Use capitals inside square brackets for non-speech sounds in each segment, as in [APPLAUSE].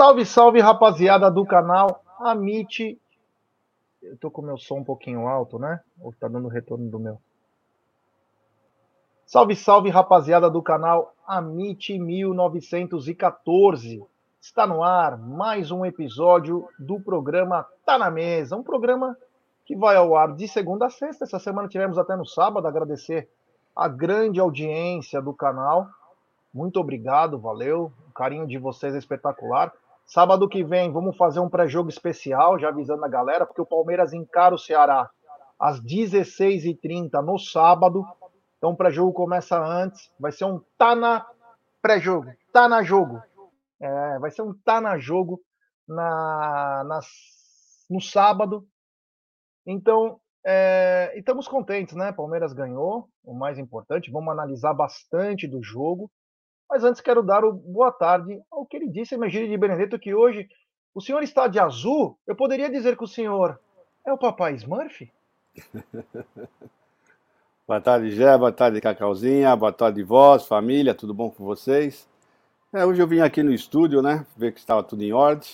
Salve, salve, rapaziada do canal Amit. Eu tô com meu som um pouquinho alto, né? Ou tá dando retorno do meu? Salve, salve, rapaziada do canal Amit 1914. Está no ar mais um episódio do programa Tá na Mesa, um programa que vai ao ar de segunda a sexta. Essa semana tivemos até no sábado. Agradecer a grande audiência do canal. Muito obrigado, valeu. O carinho de vocês é espetacular. Sábado que vem vamos fazer um pré-jogo especial, já avisando a galera, porque o Palmeiras encara o Ceará às 16h30 no sábado. Então o pré-jogo começa antes. Vai ser um tá na pré-jogo, tá na jogo. É, vai ser um tá na jogo na, nas, no sábado. Então, é, estamos contentes, né? Palmeiras ganhou, o mais importante. Vamos analisar bastante do jogo. Mas antes quero dar o boa tarde ao que ele disse, Emegílio de Benedetto, que hoje o senhor está de azul. Eu poderia dizer que o senhor é o papai Smurf? [LAUGHS] boa tarde, Gé, boa tarde, Cacauzinha, boa tarde, vós, família, tudo bom com vocês? É, hoje eu vim aqui no estúdio, né, ver que estava tudo em ordem.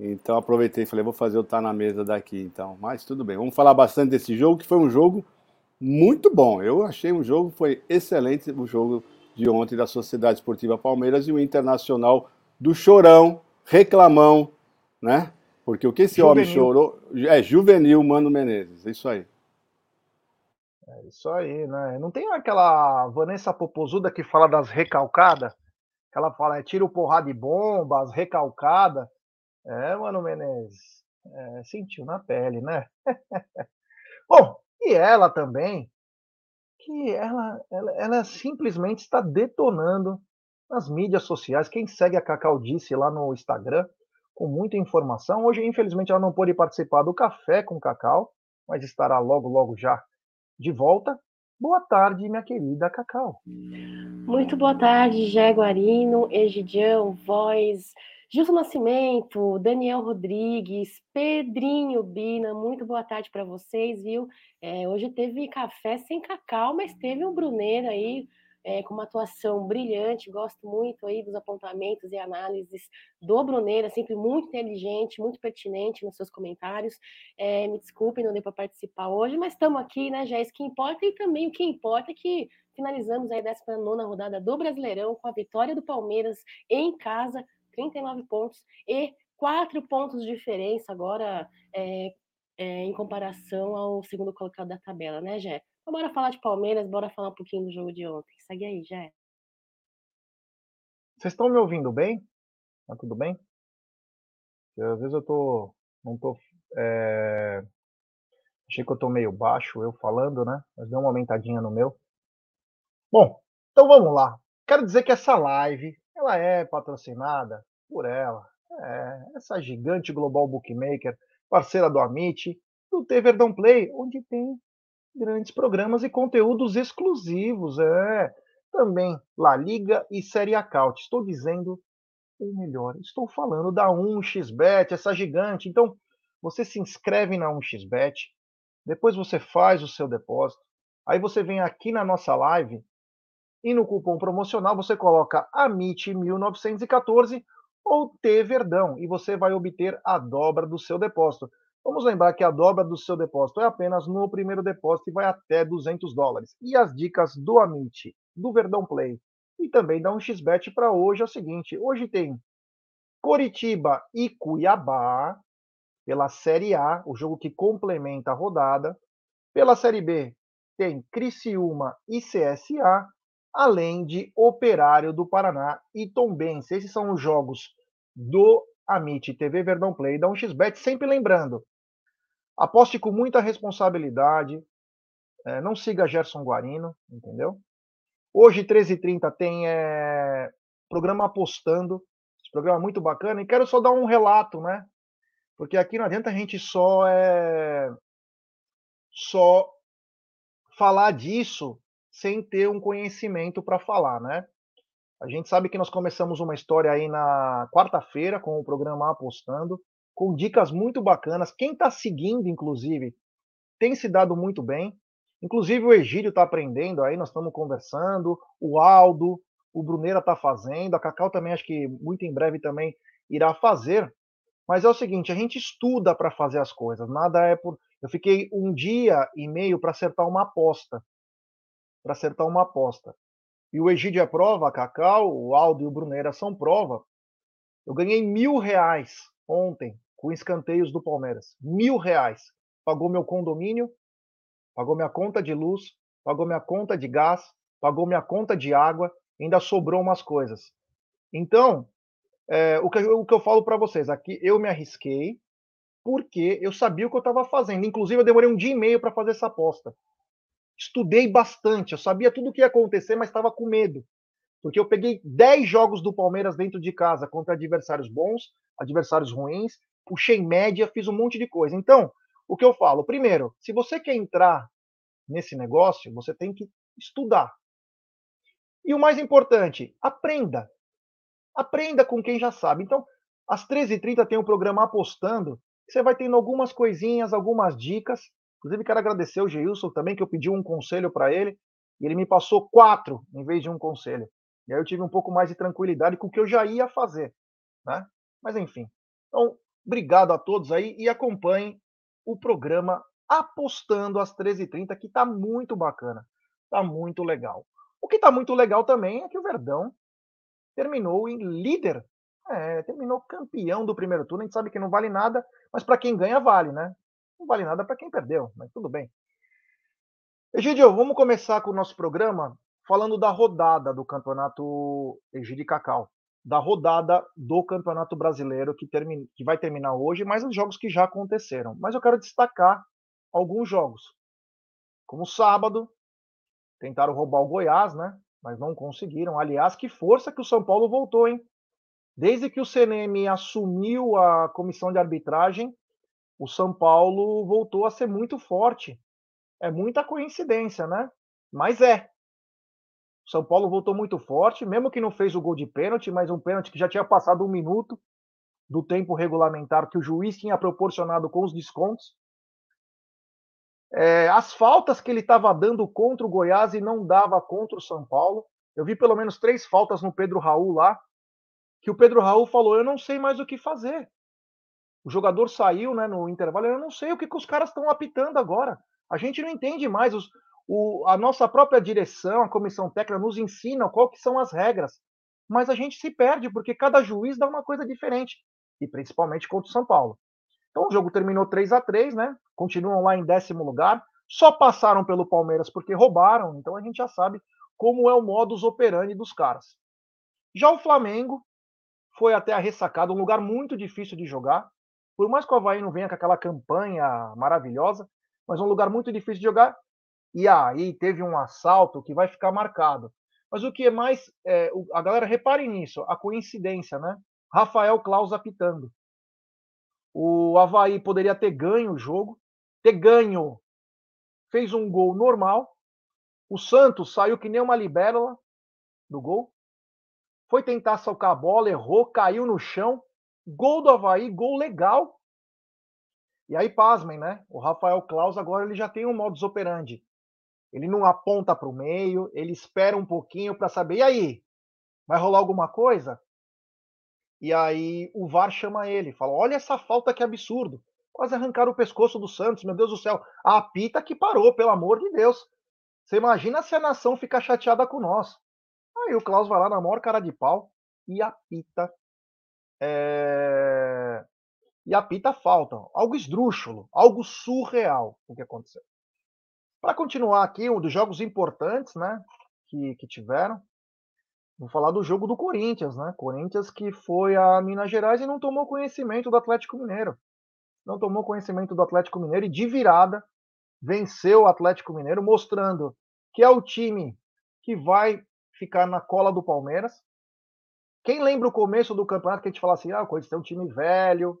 Então aproveitei e falei, vou fazer o Tá na Mesa daqui, então. Mas tudo bem, vamos falar bastante desse jogo, que foi um jogo muito bom. Eu achei um jogo, foi excelente o jogo de ontem da Sociedade Esportiva Palmeiras e o Internacional do Chorão, reclamão, né? Porque o que esse juvenil. homem chorou é juvenil, Mano Menezes, é isso aí. É isso aí, né? Não tem aquela Vanessa Popozuda que fala das recalcadas? Que ela fala, é tiro porrada de bombas, recalcada. É, Mano Menezes, é, sentiu na pele, né? [LAUGHS] Bom, e ela também, que ela, ela, ela simplesmente está detonando nas mídias sociais. Quem segue a Cacau disse lá no Instagram, com muita informação. Hoje, infelizmente, ela não pôde participar do Café com Cacau, mas estará logo, logo já de volta. Boa tarde, minha querida Cacau. Muito boa tarde, Jaguarino, Egidião, Voz, Gilson Nascimento, Daniel Rodrigues, Pedrinho Bina, muito boa tarde para vocês, viu? É, hoje teve café sem cacau, mas teve um Bruneiro aí é, com uma atuação brilhante. Gosto muito aí dos apontamentos e análises do Bruneiro, sempre muito inteligente, muito pertinente nos seus comentários. É, me desculpem, não dei para participar hoje, mas estamos aqui, né? Já é isso que importa e também o que importa é que finalizamos aí a 19 rodada do Brasileirão com a vitória do Palmeiras em casa 39 pontos e 4 pontos de diferença agora é, é, em comparação ao segundo colocado da tabela, né, Jé? Então, bora falar de Palmeiras, bora falar um pouquinho do jogo de ontem. Segue aí, Jé. Vocês estão me ouvindo bem? Tá tudo bem? Às vezes eu tô. Não tô. É... Achei que eu tô meio baixo, eu falando, né? Mas deu uma aumentadinha no meu. Bom, então vamos lá. Quero dizer que essa live ela é patrocinada por ela. É, essa gigante global bookmaker, parceira do Amit, do T Verdão Play, onde tem grandes programas e conteúdos exclusivos. É também La Liga e Série Acaute. Estou dizendo ou melhor, estou falando da 1xBet, essa gigante. Então, você se inscreve na 1xBet, depois você faz o seu depósito, aí você vem aqui na nossa live e no cupom promocional você coloca AMIT1914 ou T Verdão e você vai obter a dobra do seu depósito. Vamos lembrar que a dobra do seu depósito é apenas no primeiro depósito e vai até 200 dólares. E as dicas do Amit, do Verdão Play e também da 1xBet para hoje é o seguinte: hoje tem Coritiba e Cuiabá pela Série A, o jogo que complementa a rodada. Pela Série B tem Criciúma e CSA além de Operário do Paraná e Tombense. Esses são os jogos do Amit TV Verdão Play da 1xBet, sempre lembrando, aposte com muita responsabilidade, é, não siga Gerson Guarino, entendeu? Hoje, 13h30, tem é, programa Apostando, esse programa é muito bacana, e quero só dar um relato, né? Porque aqui não adianta a gente só é, só falar disso sem ter um conhecimento para falar, né? A gente sabe que nós começamos uma história aí na quarta-feira com o programa Apostando, com dicas muito bacanas. Quem está seguindo, inclusive, tem se dado muito bem. Inclusive o Egídio está aprendendo aí, nós estamos conversando, o Aldo, o Bruneira está fazendo, a Cacau também acho que muito em breve também irá fazer. Mas é o seguinte, a gente estuda para fazer as coisas. Nada é por. Eu fiquei um dia e meio para acertar uma aposta. Para acertar uma aposta. E o Egídio é prova, Cacau, o Aldo e o Bruneira são prova. Eu ganhei mil reais ontem com escanteios do Palmeiras. Mil reais. Pagou meu condomínio, pagou minha conta de luz, pagou minha conta de gás, pagou minha conta de água, ainda sobrou umas coisas. Então, é, o, que, o que eu falo para vocês aqui, eu me arrisquei porque eu sabia o que eu estava fazendo. Inclusive, eu demorei um dia e meio para fazer essa aposta. Estudei bastante, eu sabia tudo o que ia acontecer, mas estava com medo. Porque eu peguei 10 jogos do Palmeiras dentro de casa contra adversários bons, adversários ruins, puxei média, fiz um monte de coisa. Então, o que eu falo? Primeiro, se você quer entrar nesse negócio, você tem que estudar. E o mais importante, aprenda. Aprenda com quem já sabe. Então, às 13h30 tem um programa apostando. Você vai tendo algumas coisinhas, algumas dicas. Inclusive, quero agradecer o Geilson também, que eu pedi um conselho para ele. E ele me passou quatro em vez de um conselho. E aí eu tive um pouco mais de tranquilidade com o que eu já ia fazer. Né? Mas enfim. Então, obrigado a todos aí e acompanhem o programa Apostando às 13h30, que está muito bacana. Está muito legal. O que está muito legal também é que o Verdão terminou em líder. É, terminou campeão do primeiro turno. A gente sabe que não vale nada, mas para quem ganha, vale, né? Não vale nada para quem perdeu, mas tudo bem. Egidio, vamos começar com o nosso programa falando da rodada do campeonato Egidio Cacau. Da rodada do Campeonato Brasileiro que, termina, que vai terminar hoje, mas os jogos que já aconteceram. Mas eu quero destacar alguns jogos. Como sábado, tentaram roubar o Goiás, né? Mas não conseguiram. Aliás, que força que o São Paulo voltou, hein? Desde que o CNM assumiu a comissão de arbitragem, o São Paulo voltou a ser muito forte. É muita coincidência, né? Mas é. O São Paulo voltou muito forte, mesmo que não fez o gol de pênalti, mas um pênalti que já tinha passado um minuto do tempo regulamentar que o juiz tinha proporcionado com os descontos. É, as faltas que ele estava dando contra o Goiás e não dava contra o São Paulo. Eu vi pelo menos três faltas no Pedro Raul lá, que o Pedro Raul falou: Eu não sei mais o que fazer. O jogador saiu né, no intervalo, eu não sei o que, que os caras estão apitando agora. A gente não entende mais. Os, o, a nossa própria direção, a comissão técnica, nos ensina qual que são as regras. Mas a gente se perde, porque cada juiz dá uma coisa diferente. E principalmente contra o São Paulo. Então o jogo terminou 3 a 3 né? Continuam lá em décimo lugar. Só passaram pelo Palmeiras porque roubaram, então a gente já sabe como é o modus operandi dos caras. Já o Flamengo foi até a ressacada, um lugar muito difícil de jogar. Por mais que o Havaí não venha com aquela campanha maravilhosa, mas um lugar muito difícil de jogar. E aí teve um assalto que vai ficar marcado. Mas o que é mais. É, a galera, reparem nisso, a coincidência, né? Rafael Klaus apitando. O Havaí poderia ter ganho o jogo, ter ganho. Fez um gol normal. O Santos saiu que nem uma libélula do gol. Foi tentar socar a bola, errou, caiu no chão. Gol do Havaí, gol legal. E aí, pasmem, né? O Rafael Klaus agora ele já tem um modus operandi. Ele não aponta para o meio, ele espera um pouquinho para saber. E aí? Vai rolar alguma coisa? E aí o VAR chama ele, fala: Olha essa falta que absurdo. Quase arrancaram o pescoço do Santos, meu Deus do céu. A apita que parou, pelo amor de Deus. Você imagina se a nação ficar chateada com nós. Aí o Klaus vai lá na maior cara de pau e apita. É... E apita falta. Algo esdrúxulo, algo surreal o que aconteceu. Para continuar aqui, um dos jogos importantes né, que, que tiveram, Vou falar do jogo do Corinthians, né? Corinthians que foi a Minas Gerais e não tomou conhecimento do Atlético Mineiro. Não tomou conhecimento do Atlético Mineiro e de virada venceu o Atlético Mineiro, mostrando que é o time que vai ficar na cola do Palmeiras. Quem lembra o começo do campeonato que a gente fala assim: ah, o Corinthians tem um time velho,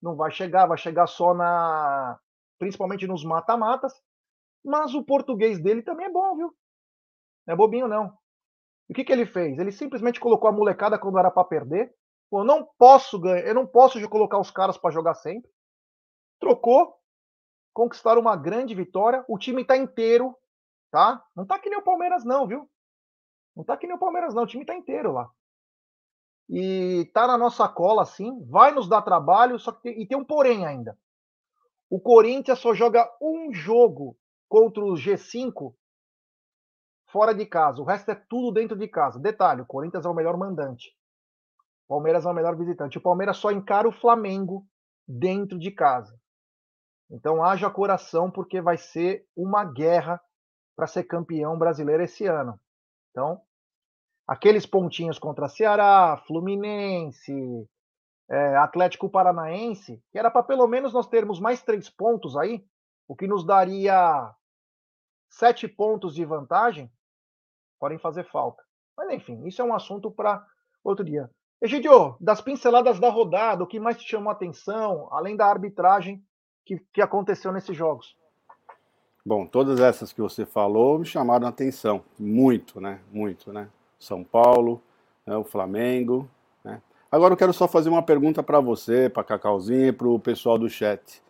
não vai chegar, vai chegar só na. principalmente nos mata-matas. Mas o português dele também é bom, viu? Não é bobinho, não. E o que, que ele fez? Ele simplesmente colocou a molecada quando era para perder. Pô, eu não posso ganhar, eu não posso colocar os caras para jogar sempre. Trocou, conquistaram uma grande vitória. O time está inteiro, tá? Não tá que nem o Palmeiras não, viu? Não tá que nem o Palmeiras não, o time tá inteiro lá. E tá na nossa cola, assim, vai nos dar trabalho, só que tem, e tem um porém ainda. O Corinthians só joga um jogo contra o G5 fora de casa. O resto é tudo dentro de casa. Detalhe: o Corinthians é o melhor mandante. O Palmeiras é o melhor visitante. O Palmeiras só encara o Flamengo dentro de casa. Então haja coração, porque vai ser uma guerra para ser campeão brasileiro esse ano. Então, aqueles pontinhos contra Ceará, Fluminense, é, Atlético Paranaense, que era para pelo menos nós termos mais três pontos aí, o que nos daria sete pontos de vantagem, podem fazer falta. Mas enfim, isso é um assunto para outro dia. Egidio, das pinceladas da rodada, o que mais te chamou a atenção, além da arbitragem que, que aconteceu nesses jogos? Bom, todas essas que você falou me chamaram a atenção, muito, né? Muito, né? São Paulo, né? o Flamengo. Né? Agora eu quero só fazer uma pergunta para você, para Cacauzinha e para o pessoal do chat.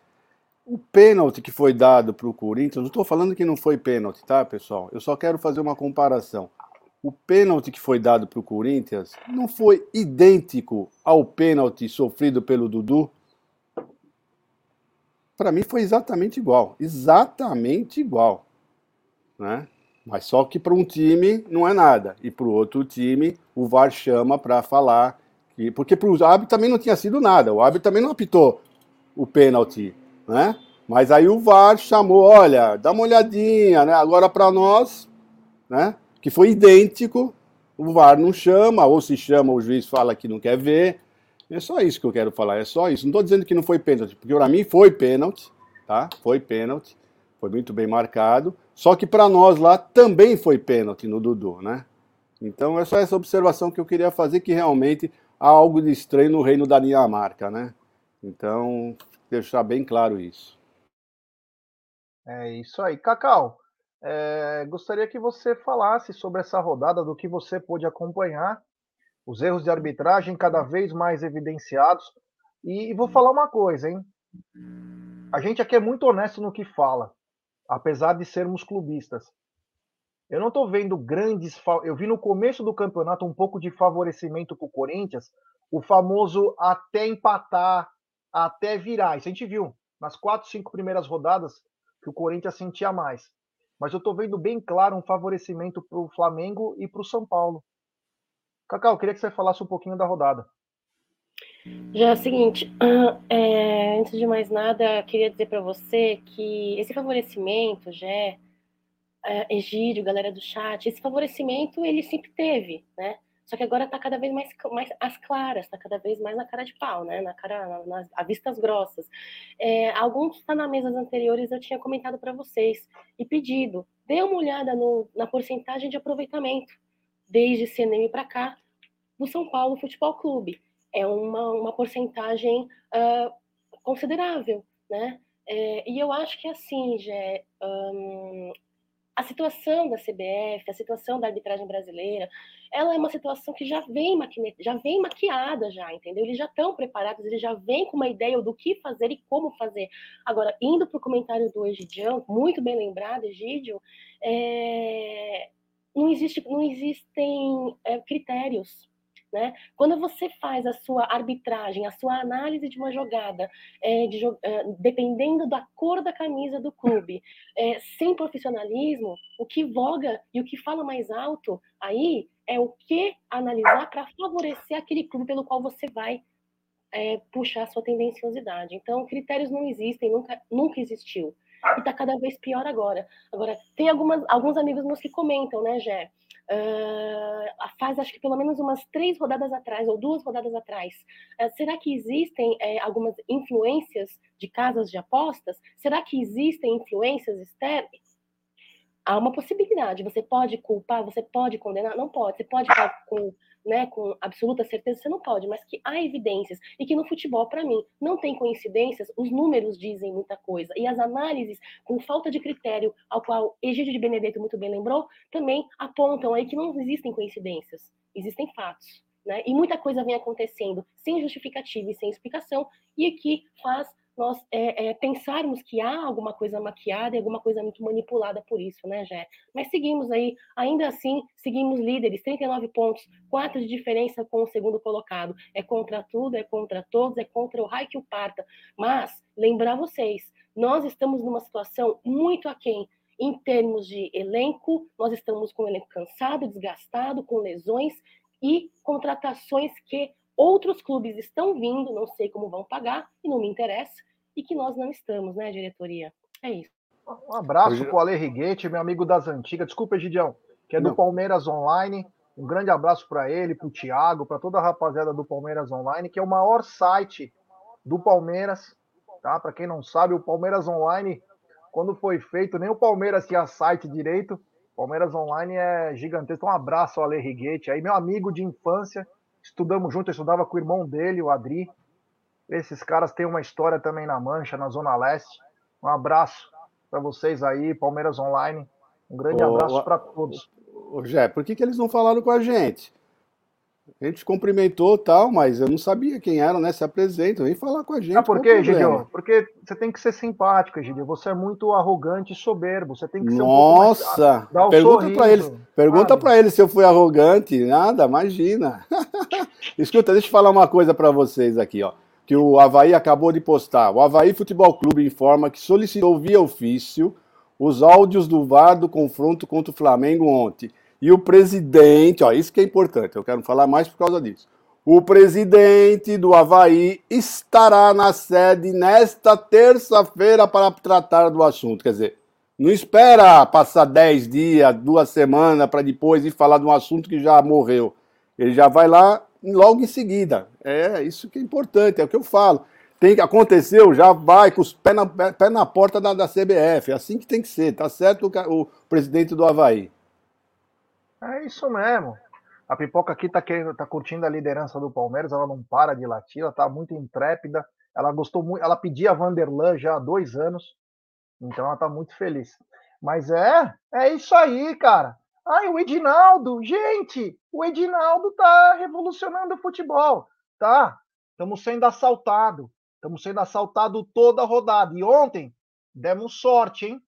O pênalti que foi dado para o Corinthians, não estou falando que não foi pênalti, tá, pessoal? Eu só quero fazer uma comparação. O pênalti que foi dado para o Corinthians não foi idêntico ao pênalti sofrido pelo Dudu? Para mim foi exatamente igual. Exatamente igual. Né? Mas só que para um time não é nada. E para o outro time, o VAR chama para falar. Que, porque para o árbitro também não tinha sido nada. O árbitro também não apitou o pênalti né? Mas aí o VAR chamou, olha, dá uma olhadinha, né? Agora para nós, né? Que foi idêntico, o VAR não chama, ou se chama, o juiz fala que não quer ver. É só isso que eu quero falar, é só isso. Não estou dizendo que não foi pênalti, porque para mim foi pênalti, tá? Foi pênalti, foi muito bem marcado. Só que para nós lá também foi pênalti no Dudu, né? Então é só essa observação que eu queria fazer, que realmente há algo de estranho no reino da Dinamarca, né? Então, deixar bem claro isso. É isso aí. Cacau, é, gostaria que você falasse sobre essa rodada, do que você pôde acompanhar, os erros de arbitragem cada vez mais evidenciados. E, e vou falar uma coisa, hein? A gente aqui é muito honesto no que fala, apesar de sermos clubistas. Eu não estou vendo grandes. Eu vi no começo do campeonato um pouco de favorecimento para o Corinthians, o famoso até empatar, até virar. Isso a gente viu nas quatro, cinco primeiras rodadas que o Corinthians sentia mais. Mas eu estou vendo bem claro um favorecimento para o Flamengo e para o São Paulo. Cacau, eu queria que você falasse um pouquinho da rodada. Já é o seguinte, [CLEARS THROAT] é, antes de mais nada, queria dizer para você que esse favorecimento, já é, Egídio, galera do chat, esse favorecimento ele sempre teve, né? Só que agora está cada vez mais, mais às claras, está cada vez mais na cara de pau, né? Na cara, na, na, a vistas grossas. É, alguns está na mesas anteriores eu tinha comentado para vocês e pedido, dê uma olhada no, na porcentagem de aproveitamento desde CNM para cá do São Paulo Futebol Clube. É uma, uma porcentagem uh, considerável, né? É, e eu acho que assim, já um, a situação da CBF, a situação da arbitragem brasileira, ela é uma situação que já vem, maquine... já vem maquiada já, entendeu? Eles já estão preparados, eles já vêm com uma ideia do que fazer e como fazer. Agora, indo para o comentário do Egidião, muito bem lembrado, Egídio, é... não, existe, não existem é, critérios né? Quando você faz a sua arbitragem, a sua análise de uma jogada, é, de, é, dependendo da cor da camisa do clube, é, sem profissionalismo, o que voga e o que fala mais alto aí é o que analisar para favorecer aquele clube pelo qual você vai é, puxar a sua tendenciosidade. Então, critérios não existem, nunca, nunca existiu. E está cada vez pior agora. Agora, tem algumas, alguns amigos meus que comentam, né, Gé? Uh, faz acho que pelo menos umas três rodadas atrás, ou duas rodadas atrás. Uh, será que existem uh, algumas influências de casas de apostas? Será que existem influências externas? Há uma possibilidade. Você pode culpar, você pode condenar? Não pode. Você pode com né, com absoluta certeza, você não pode, mas que há evidências e que no futebol, para mim, não tem coincidências, os números dizem muita coisa e as análises com falta de critério, ao qual Egídio de Benedetto muito bem lembrou, também apontam aí que não existem coincidências, existem fatos. Né? E muita coisa vem acontecendo sem justificativa e sem explicação, e aqui faz nós é, é, pensarmos que há alguma coisa maquiada e alguma coisa muito manipulada por isso, né, Jé? Mas seguimos aí, ainda assim, seguimos líderes, 39 pontos, 4 de diferença com o segundo colocado. É contra tudo, é contra todos, é contra o raio que o parta. Mas, lembrar vocês, nós estamos numa situação muito aquém em termos de elenco, nós estamos com o elenco cansado, desgastado, com lesões e contratações que outros clubes estão vindo, não sei como vão pagar, e não me interessa, e que nós não estamos, né, diretoria? É isso. Um abraço Hoje... para o Ale Riguete, meu amigo das antigas. Desculpa, Gidião, que é do não. Palmeiras Online. Um grande abraço para ele, para o Thiago, para toda a rapaziada do Palmeiras Online, que é o maior site do Palmeiras. Tá? Para quem não sabe, o Palmeiras Online, quando foi feito, nem o Palmeiras tinha site direito. Palmeiras Online é gigantesco. Um abraço ao Ale Riguete, aí meu amigo de infância. Estudamos junto, eu estudava com o irmão dele, o Adri. Esses caras têm uma história também na Mancha, na Zona Leste. Um abraço para vocês aí, Palmeiras Online. Um grande ô, abraço para todos. Ô, Jé, por que, que eles não falaram com a gente? A gente cumprimentou tal, mas eu não sabia quem era, né? Se apresenta, vem falar com a gente. Ah, por quê, Gideon? Porque você tem que ser simpático, Gideon. Você é muito arrogante e soberbo. Você tem que ser Nossa! Um um pergunta para eles. Pergunta para eles se eu fui arrogante. Nada, imagina. [LAUGHS] Escuta, deixa eu falar uma coisa para vocês aqui, ó que o Havaí acabou de postar. O Havaí Futebol Clube informa que solicitou via ofício os áudios do VAR do confronto contra o Flamengo ontem. E o presidente, ó, isso que é importante, eu quero falar mais por causa disso. O presidente do Havaí estará na sede nesta terça-feira para tratar do assunto. Quer dizer, não espera passar 10 dias, duas semanas para depois ir falar de um assunto que já morreu. Ele já vai lá logo em seguida. É isso que é importante, é o que eu falo. Tem que aconteceu, já vai com os pés na, pé na porta da, da CBF. É assim que tem que ser, tá certo o, o presidente do Havaí? É isso mesmo. A pipoca aqui tá, querendo, tá curtindo a liderança do Palmeiras, ela não para de latir, ela tá muito intrépida. Ela gostou muito, ela pedia a Vanderlan já há dois anos, então ela tá muito feliz. Mas é, é isso aí, cara. Ai, o Edinaldo, gente, o Edinaldo tá revolucionando o futebol, tá? Estamos sendo assaltado, estamos sendo assaltado toda a rodada. E ontem demos sorte, hein?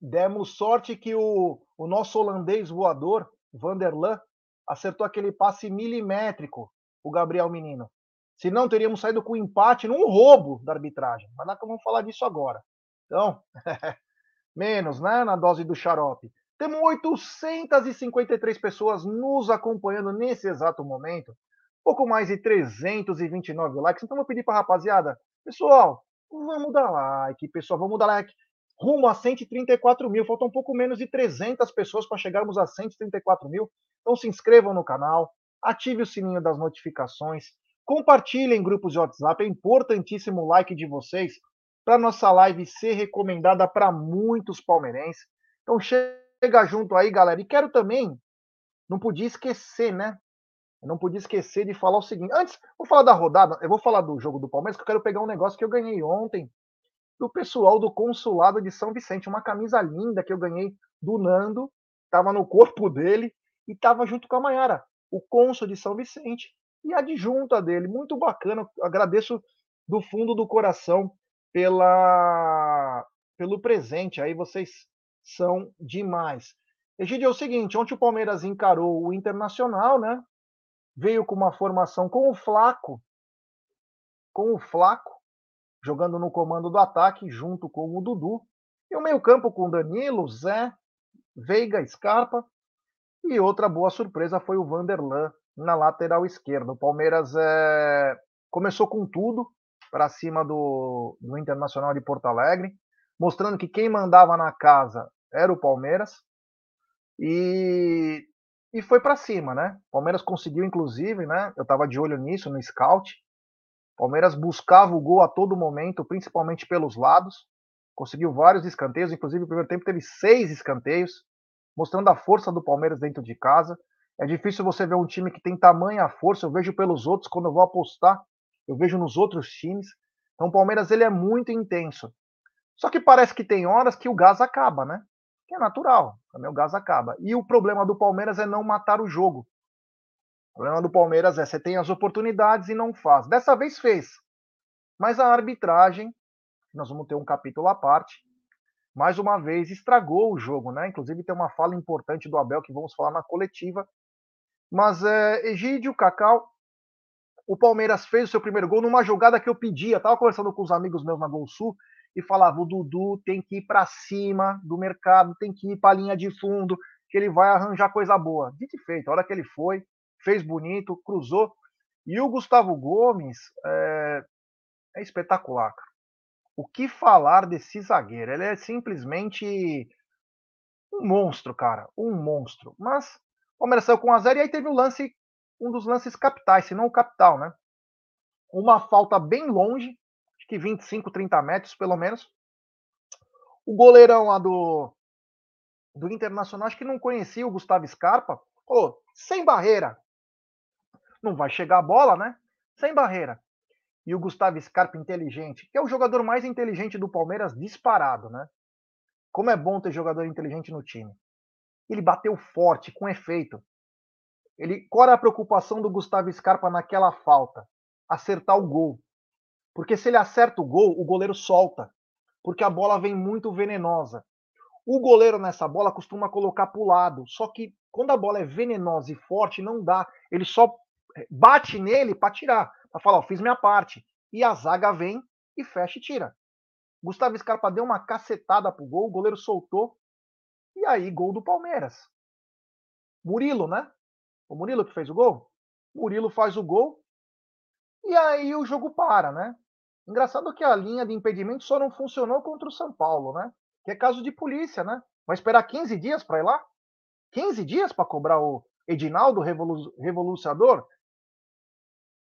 Demos sorte que o, o nosso holandês voador, Vanderlan, acertou aquele passe milimétrico, o Gabriel Menino. Se não, teríamos saído com empate num roubo da arbitragem. Mas nós vamos falar disso agora. Então, [LAUGHS] menos, né? Na dose do xarope. Temos 853 pessoas nos acompanhando nesse exato momento. Pouco mais de 329 likes. Então, vou pedir para rapaziada, pessoal, vamos dar like, pessoal, vamos dar like. Rumo a 134 mil. Faltam um pouco menos de 300 pessoas para chegarmos a 134 mil. Então, se inscrevam no canal, ative o sininho das notificações, compartilhem em grupos de WhatsApp. É importantíssimo o like de vocês para nossa live ser recomendada para muitos palmeirenses. Então, chega chegar junto aí, galera. E quero também, não podia esquecer, né? Eu não podia esquecer de falar o seguinte. Antes, vou falar da rodada, eu vou falar do jogo do Palmeiras, que eu quero pegar um negócio que eu ganhei ontem do pessoal do consulado de São Vicente. Uma camisa linda que eu ganhei do Nando, estava no corpo dele e estava junto com a Maiara, o cônsul de São Vicente e a adjunta dele. Muito bacana. Agradeço do fundo do coração pela pelo presente. Aí vocês são demais. Egidio, é o seguinte, ontem o Palmeiras encarou o Internacional, né? Veio com uma formação com o Flaco, com o Flaco, jogando no comando do ataque, junto com o Dudu. E o meio-campo com Danilo, Zé, Veiga, Scarpa. E outra boa surpresa foi o Vanderlan na lateral esquerda. O Palmeiras é... começou com tudo para cima do, do Internacional de Porto Alegre, mostrando que quem mandava na casa era o Palmeiras. E, e foi para cima, né? O Palmeiras conseguiu, inclusive, né? Eu estava de olho nisso no scout. O Palmeiras buscava o gol a todo momento, principalmente pelos lados. Conseguiu vários escanteios, inclusive o primeiro tempo teve seis escanteios, mostrando a força do Palmeiras dentro de casa. É difícil você ver um time que tem tamanha força. Eu vejo pelos outros quando eu vou apostar, eu vejo nos outros times. Então o Palmeiras ele é muito intenso. Só que parece que tem horas que o gás acaba, né? que é natural, também o gás acaba. E o problema do Palmeiras é não matar o jogo. O problema do Palmeiras é você tem as oportunidades e não faz. Dessa vez fez. Mas a arbitragem, nós vamos ter um capítulo à parte, mais uma vez estragou o jogo, né? Inclusive tem uma fala importante do Abel que vamos falar na coletiva. Mas é, Egídio, Cacau, o Palmeiras fez o seu primeiro gol numa jogada que eu pedia. Tava conversando com os amigos meus na Gol Sul e falava: o Dudu tem que ir para cima do mercado, tem que ir para a linha de fundo, que ele vai arranjar coisa boa. Dito e feito, a hora que ele foi, fez bonito, cruzou. E o Gustavo Gomes é, é espetacular. Cara. O que falar desse zagueiro? Ele é simplesmente um monstro, cara. Um monstro. Mas o Palmeiras saiu com 1 a 0 e aí teve o lance, um dos lances capitais, se não o capital, né? Uma falta bem longe, acho que 25, 30 metros pelo menos. O goleirão lá do, do Internacional, acho que não conhecia o Gustavo Scarpa. Pô, sem barreira. Não vai chegar a bola, né? Sem barreira. E o Gustavo Scarpa inteligente, que é o jogador mais inteligente do Palmeiras disparado, né? Como é bom ter jogador inteligente no time. Ele bateu forte, com efeito. Ele, qual era a preocupação do Gustavo Scarpa naquela falta? Acertar o gol. Porque se ele acerta o gol, o goleiro solta. Porque a bola vem muito venenosa. O goleiro nessa bola costuma colocar para o lado. Só que quando a bola é venenosa e forte, não dá. Ele só eh, bate nele para tirar. Para falar, ó, fiz minha parte. E a zaga vem e fecha e tira. Gustavo Scarpa deu uma cacetada pro gol, o goleiro soltou. E aí, gol do Palmeiras. Murilo, né? O Murilo que fez o gol? Murilo faz o gol. E aí o jogo para, né? Engraçado que a linha de impedimento só não funcionou contra o São Paulo, né? Que é caso de polícia, né? Vai esperar 15 dias para ir lá? 15 dias para cobrar o Edinaldo revolu Revolucionador?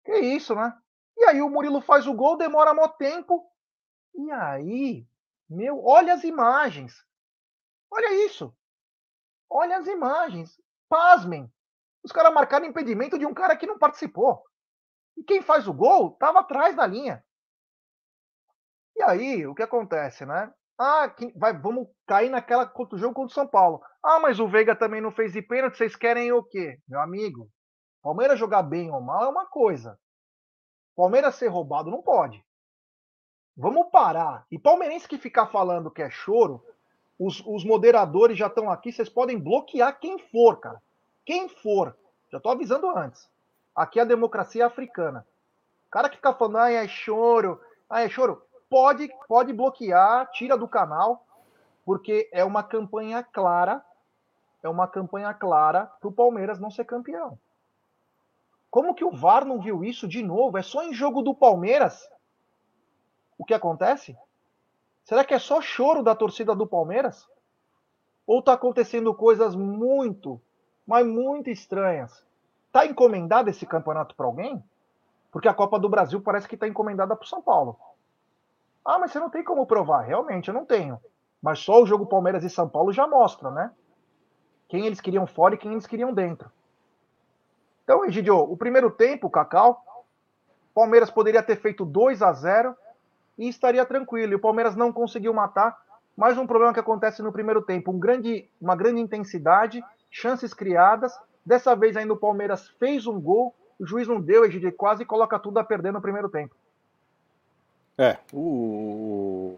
Que isso, né? E aí o Murilo faz o gol, demora mó tempo. E aí, meu, olha as imagens. Olha isso. Olha as imagens. Pasmem. Os caras marcaram impedimento de um cara que não participou. E quem faz o gol estava atrás da linha. E aí, o que acontece, né? Ah, vai, vamos cair naquela contra o jogo contra o São Paulo. Ah, mas o Veiga também não fez de pênalti, vocês querem o quê? Meu amigo, Palmeiras jogar bem ou mal é uma coisa. Palmeiras ser roubado não pode. Vamos parar. E palmeirense que ficar falando que é choro, os, os moderadores já estão aqui, vocês podem bloquear quem for, cara. Quem for. Já estou avisando antes. Aqui é a democracia africana. O cara que fica falando, ah, é choro, ah, é choro, pode, pode bloquear, tira do canal, porque é uma campanha clara, é uma campanha clara para o Palmeiras não ser campeão. Como que o VAR não viu isso de novo? É só em jogo do Palmeiras o que acontece? Será que é só choro da torcida do Palmeiras? Ou está acontecendo coisas muito, mas muito estranhas? Está encomendado esse campeonato para alguém? Porque a Copa do Brasil parece que está encomendada para o São Paulo. Ah, mas você não tem como provar. Realmente, eu não tenho. Mas só o jogo Palmeiras e São Paulo já mostra, né? Quem eles queriam fora e quem eles queriam dentro. Então, Egidio, o primeiro tempo, Cacau, Palmeiras poderia ter feito 2 a 0 e estaria tranquilo. E o Palmeiras não conseguiu matar. Mais um problema que acontece no primeiro tempo: um grande, uma grande intensidade, chances criadas. Dessa vez ainda o Palmeiras fez um gol, o juiz não deu, Egidio, quase coloca tudo a perder no primeiro tempo. É, o,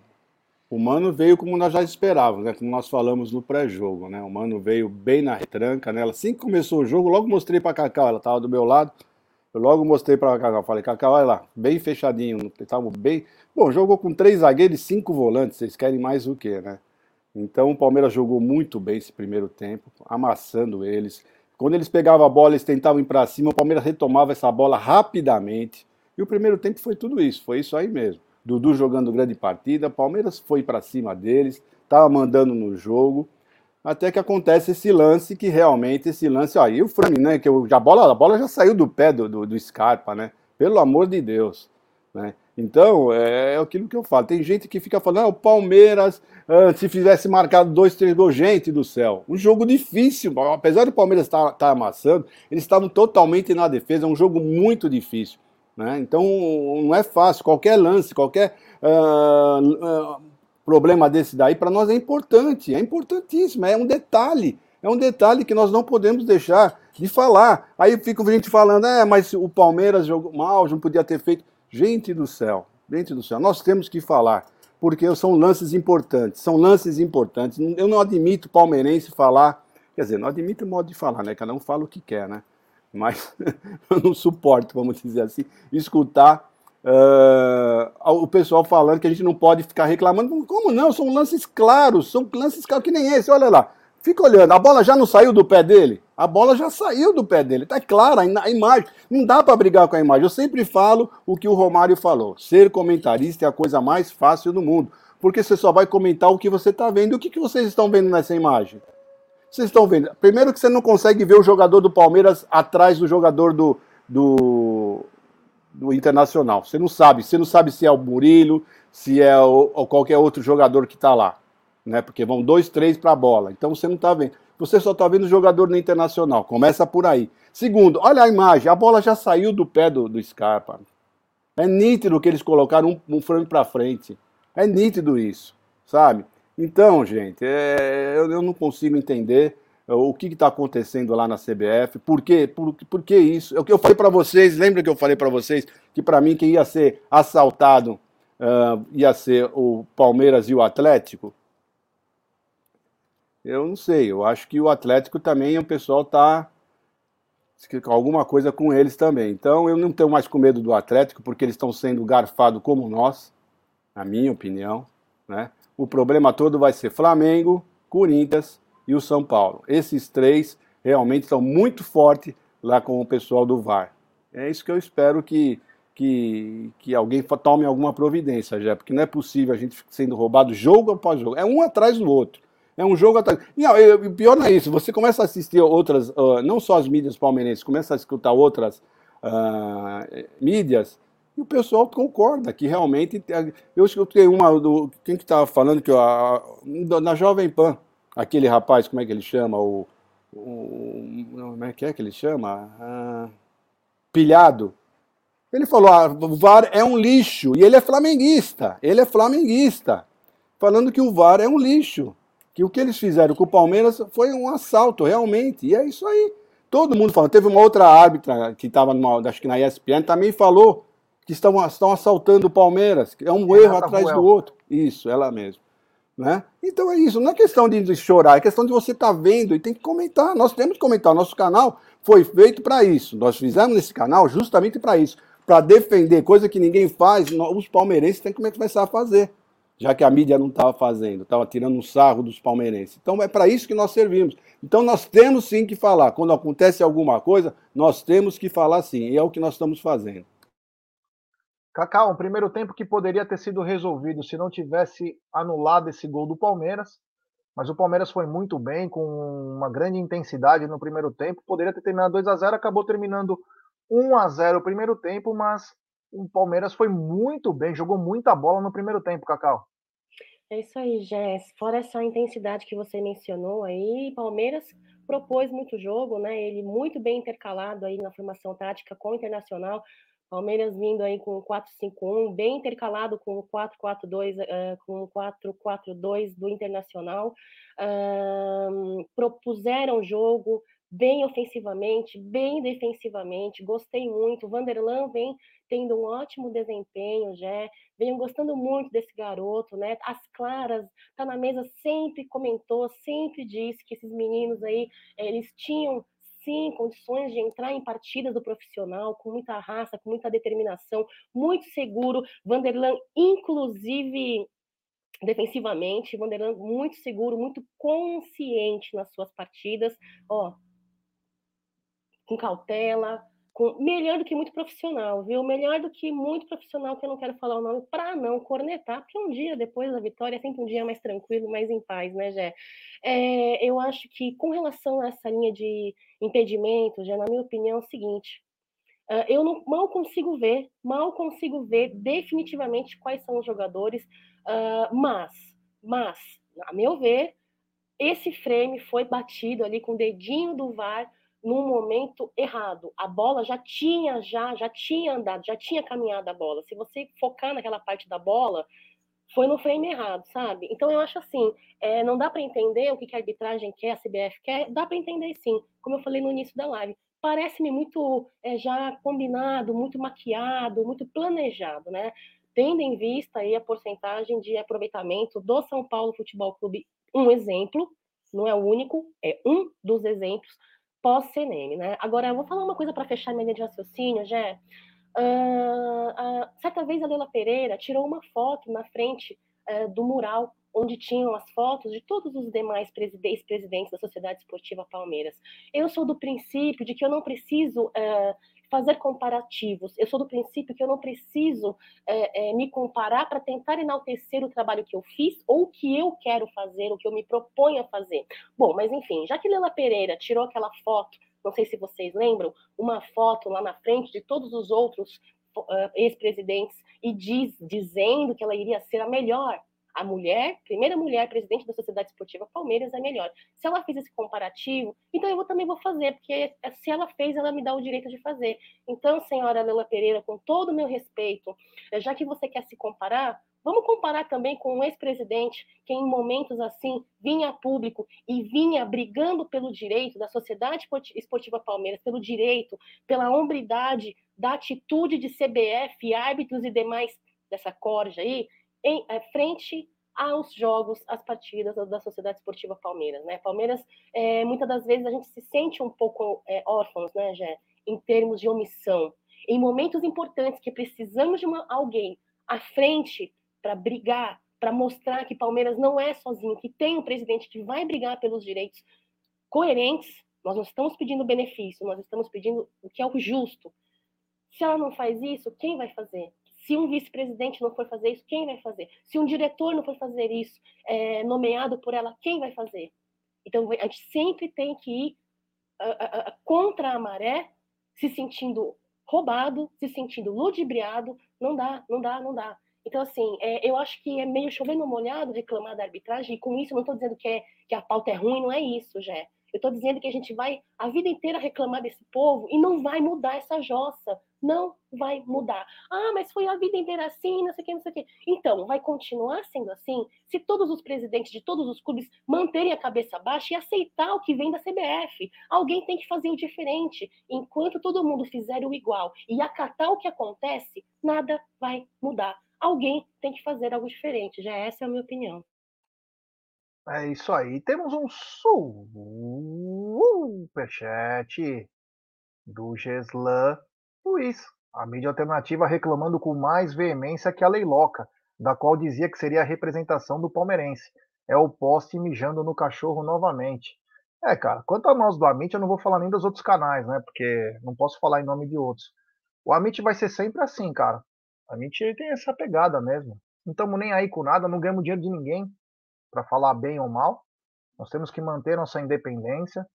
o Mano veio como nós já esperávamos, né? Como nós falamos no pré-jogo, né? O Mano veio bem na retranca, né? Assim que começou o jogo, logo mostrei para Cacau, ela estava do meu lado. Eu logo mostrei para Cacau, falei, Cacau, olha lá, bem fechadinho, estava bem. Bom, jogou com três zagueiros e cinco volantes, vocês querem mais o quê, né? Então o Palmeiras jogou muito bem esse primeiro tempo, amassando eles. Quando eles pegavam a bola, eles tentavam ir para cima, o Palmeiras retomava essa bola rapidamente. E o primeiro tempo foi tudo isso, foi isso aí mesmo. Dudu jogando grande partida, Palmeiras foi para cima deles, estava mandando no jogo, até que acontece esse lance que realmente esse lance, e o Frame, né, que a bola, a bola já saiu do pé do, do, do Scarpa, né? Pelo amor de Deus, né? Então, é, é aquilo que eu falo. Tem gente que fica falando, ah, o Palmeiras, ah, se fizesse marcado dois, três gols, gente do céu. Um jogo difícil, apesar do Palmeiras estar tá, tá amassando, eles estavam totalmente na defesa, é um jogo muito difícil. Né? Então não é fácil, qualquer lance, qualquer uh, uh, problema desse daí, para nós é importante, é importantíssimo, é um detalhe, é um detalhe que nós não podemos deixar de falar. Aí fica gente falando, é, mas o Palmeiras jogou mal, não podia ter feito. Gente do céu, Gente do céu, nós temos que falar, porque são lances importantes, são lances importantes. Eu não admito palmeirense falar, quer dizer, não admito o modo de falar, né? Cada um fala o que quer, né? Mas [LAUGHS] eu não suporto, vamos dizer assim, escutar uh, o pessoal falando que a gente não pode ficar reclamando. Como não? São lances claros, são lances claros que nem esse, olha lá. Fica olhando, a bola já não saiu do pé dele? A bola já saiu do pé dele, tá clara a imagem. Não dá para brigar com a imagem. Eu sempre falo o que o Romário falou. Ser comentarista é a coisa mais fácil do mundo, porque você só vai comentar o que você está vendo. O que, que vocês estão vendo nessa imagem? Vocês estão vendo? Primeiro que você não consegue ver o jogador do Palmeiras atrás do jogador do, do, do Internacional. Você não sabe. Você não sabe se é o Murilo, se é o, ou qualquer outro jogador que está lá né? Porque vão dois, três para a bola. Então você não está vendo. Você só está vendo o jogador no internacional. Começa por aí. Segundo, olha a imagem. A bola já saiu do pé do, do Scarpa. É nítido que eles colocaram um, um para frente. É nítido isso, sabe? Então, gente, é, eu, eu, não consigo entender o que está acontecendo lá na CBF. Por quê? Por, por que isso? É o que eu falei para vocês. Lembra que eu falei para vocês que para mim quem ia ser assaltado uh, ia ser o Palmeiras e o Atlético? Eu não sei, eu acho que o Atlético também, o pessoal tá alguma coisa com eles também. Então eu não tenho mais com medo do Atlético, porque eles estão sendo garfados como nós, na minha opinião. Né? O problema todo vai ser Flamengo, Corinthians e o São Paulo. Esses três realmente estão muito fortes lá com o pessoal do VAR. É isso que eu espero que, que, que alguém tome alguma providência, já, porque não é possível a gente sendo roubado jogo após jogo. É um atrás do outro. É um jogo atrás. E o pior não é isso, você começa a assistir outras, uh, não só as mídias palmeirenses, começa a escutar outras uh, mídias, e o pessoal concorda que realmente. Eu escutei uma do. Quem que estava falando que a, na Jovem Pan, aquele rapaz, como é que ele chama? O. o como é que é que ele chama? Ah, pilhado. Ele falou: ah, o VAR é um lixo. E ele é flamenguista. Ele é flamenguista. Falando que o VAR é um lixo que o que eles fizeram com o Palmeiras foi um assalto, realmente. E é isso aí. Todo mundo falando. Teve uma outra árbitra que estava, acho que na ESPN, também falou que estão, estão assaltando o Palmeiras. É um erro atrás do outro. Isso, ela mesma. Né? Então é isso. Não é questão de chorar, é questão de você estar tá vendo e tem que comentar. Nós temos que comentar. Nosso canal foi feito para isso. Nós fizemos esse canal justamente para isso. Para defender coisa que ninguém faz, os palmeirenses têm que começar a fazer já que a mídia não estava fazendo, estava tirando um sarro dos palmeirenses. Então é para isso que nós servimos. Então nós temos sim que falar. Quando acontece alguma coisa, nós temos que falar sim. E é o que nós estamos fazendo. Cacau, um primeiro tempo que poderia ter sido resolvido se não tivesse anulado esse gol do Palmeiras. Mas o Palmeiras foi muito bem, com uma grande intensidade no primeiro tempo. Poderia ter terminado 2 a 0 acabou terminando 1 a 0 o primeiro tempo, mas o Palmeiras foi muito bem, jogou muita bola no primeiro tempo, Cacau. É isso aí, Jess. Fora essa intensidade que você mencionou aí, Palmeiras propôs muito jogo, né? Ele muito bem intercalado aí na formação tática com o Internacional. Palmeiras vindo aí com o 4-5-1, bem intercalado com o 4-4-2, uh, eh, com o 4-4-2 do Internacional. Uh, propuseram jogo, bem ofensivamente, bem defensivamente, gostei muito. Vanderlan vem tendo um ótimo desempenho, já venho gostando muito desse garoto, né? As claras, tá na mesa, sempre comentou, sempre disse que esses meninos aí, eles tinham sim condições de entrar em partidas do profissional com muita raça, com muita determinação, muito seguro. Vanderlan, inclusive defensivamente, Vanderlan muito seguro, muito consciente nas suas partidas. Ó, com cautela, com, melhor do que muito profissional, viu? Melhor do que muito profissional, que eu não quero falar o nome, para não cornetar, porque um dia depois da vitória é sempre um dia mais tranquilo, mais em paz, né, Jé? É, eu acho que com relação a essa linha de impedimento, já na minha opinião, é o seguinte. Eu não, mal consigo ver, mal consigo ver definitivamente quais são os jogadores, uh, mas, mas, a meu ver, esse frame foi batido ali com o dedinho do VAR num momento errado. A bola já tinha já já tinha andado, já tinha caminhado a bola. Se você focar naquela parte da bola, foi no frame errado, sabe? Então eu acho assim, é, não dá para entender o que, que a arbitragem quer, a CBF quer, dá para entender sim. Como eu falei no início da live, parece-me muito é, já combinado, muito maquiado, muito planejado, né? tendo em vista aí a porcentagem de aproveitamento do São Paulo Futebol Clube, um exemplo, não é o único, é um dos exemplos pós-CNM, né? Agora, eu vou falar uma coisa para fechar minha linha de raciocínio, Jé. Uh, uh, certa vez a Leila Pereira tirou uma foto na frente uh, do mural onde tinham as fotos de todos os demais ex-presidentes da Sociedade Esportiva Palmeiras. Eu sou do princípio de que eu não preciso fazer comparativos. Eu sou do princípio que eu não preciso é, é, me comparar para tentar enaltecer o trabalho que eu fiz ou o que eu quero fazer, o que eu me proponho a fazer. Bom, mas enfim, já que Lela Pereira tirou aquela foto, não sei se vocês lembram, uma foto lá na frente de todos os outros uh, ex-presidentes e diz, dizendo que ela iria ser a melhor a mulher, primeira mulher presidente da Sociedade Esportiva Palmeiras é melhor. Se ela fez esse comparativo, então eu também vou fazer, porque se ela fez, ela me dá o direito de fazer. Então, senhora Lela Pereira, com todo o meu respeito, já que você quer se comparar, vamos comparar também com um ex-presidente que em momentos assim vinha a público e vinha brigando pelo direito da Sociedade Esportiva Palmeiras, pelo direito, pela hombridade da atitude de CBF, árbitros e demais dessa corja aí, em é, frente aos jogos, às partidas da Sociedade Esportiva Palmeiras, né? Palmeiras, é, muitas das vezes a gente se sente um pouco é, órfãos, né, Jé, em termos de omissão. Em momentos importantes que precisamos de uma, alguém à frente para brigar, para mostrar que Palmeiras não é sozinho, que tem um presidente que vai brigar pelos direitos coerentes, nós não estamos pedindo benefício, nós estamos pedindo o que é o justo. Se ela não faz isso, quem vai fazer? Se um vice-presidente não for fazer isso, quem vai fazer? Se um diretor não for fazer isso, é, nomeado por ela, quem vai fazer? Então, a gente sempre tem que ir a, a, contra a maré, se sentindo roubado, se sentindo ludibriado. Não dá, não dá, não dá. Então, assim, é, eu acho que é meio chovendo molhado reclamar da arbitragem, e com isso eu não estou dizendo que, é, que a pauta é ruim, não é isso, Jé. Eu estou dizendo que a gente vai a vida inteira reclamar desse povo e não vai mudar essa jossa. Não vai mudar. Ah, mas foi a vida inteira assim, não sei o que, não sei o que. Então, vai continuar sendo assim se todos os presidentes de todos os clubes manterem a cabeça baixa e aceitar o que vem da CBF. Alguém tem que fazer o diferente. Enquanto todo mundo fizer o igual e acatar o que acontece, nada vai mudar. Alguém tem que fazer algo diferente. Já essa é a minha opinião. É isso aí. Temos um superchat do Geslan Luiz. A mídia alternativa reclamando com mais veemência que a Leiloca, da qual dizia que seria a representação do palmeirense. É o poste mijando no cachorro novamente. É, cara, quanto a nós do Amit, eu não vou falar nem dos outros canais, né? Porque não posso falar em nome de outros. O Amit vai ser sempre assim, cara. A gente tem essa pegada mesmo. Não estamos nem aí com nada, não ganhamos dinheiro de ninguém para falar bem ou mal. Nós temos que manter nossa independência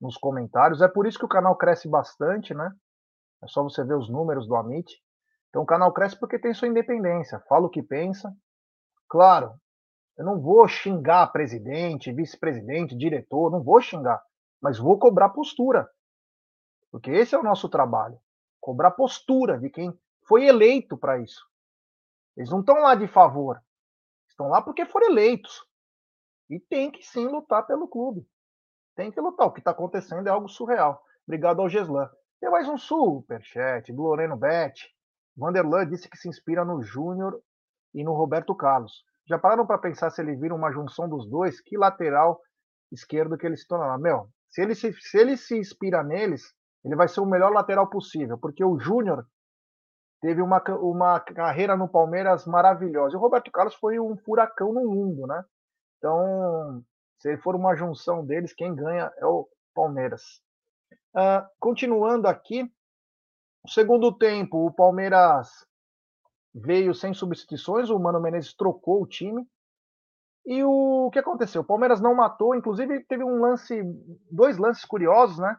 nos comentários. É por isso que o canal cresce bastante, né? É só você ver os números do Amit. Então o canal cresce porque tem sua independência. Fala o que pensa. Claro, eu não vou xingar presidente, vice-presidente, diretor, não vou xingar, mas vou cobrar postura. Porque esse é o nosso trabalho. Cobrar postura de quem foi eleito para isso. Eles não estão lá de favor. Estão lá porque foram eleitos. E tem que sim lutar pelo clube. Tem que lutar. O que está acontecendo é algo surreal. Obrigado ao Geslan. Tem mais um superchat do Loreno Bet. Vanderlan disse que se inspira no Júnior e no Roberto Carlos. Já pararam para pensar se ele vira uma junção dos dois? Que lateral esquerdo que ele se torna? Meu, se ele se, se ele se inspira neles, ele vai ser o melhor lateral possível, porque o Júnior teve uma, uma carreira no Palmeiras maravilhosa. E o Roberto Carlos foi um furacão no mundo, né? Então, se for uma junção deles, quem ganha é o Palmeiras. Uh, continuando aqui, segundo tempo, o Palmeiras veio sem substituições, o Mano Menezes trocou o time. E o, o que aconteceu? O Palmeiras não matou, inclusive teve um lance, dois lances curiosos, né?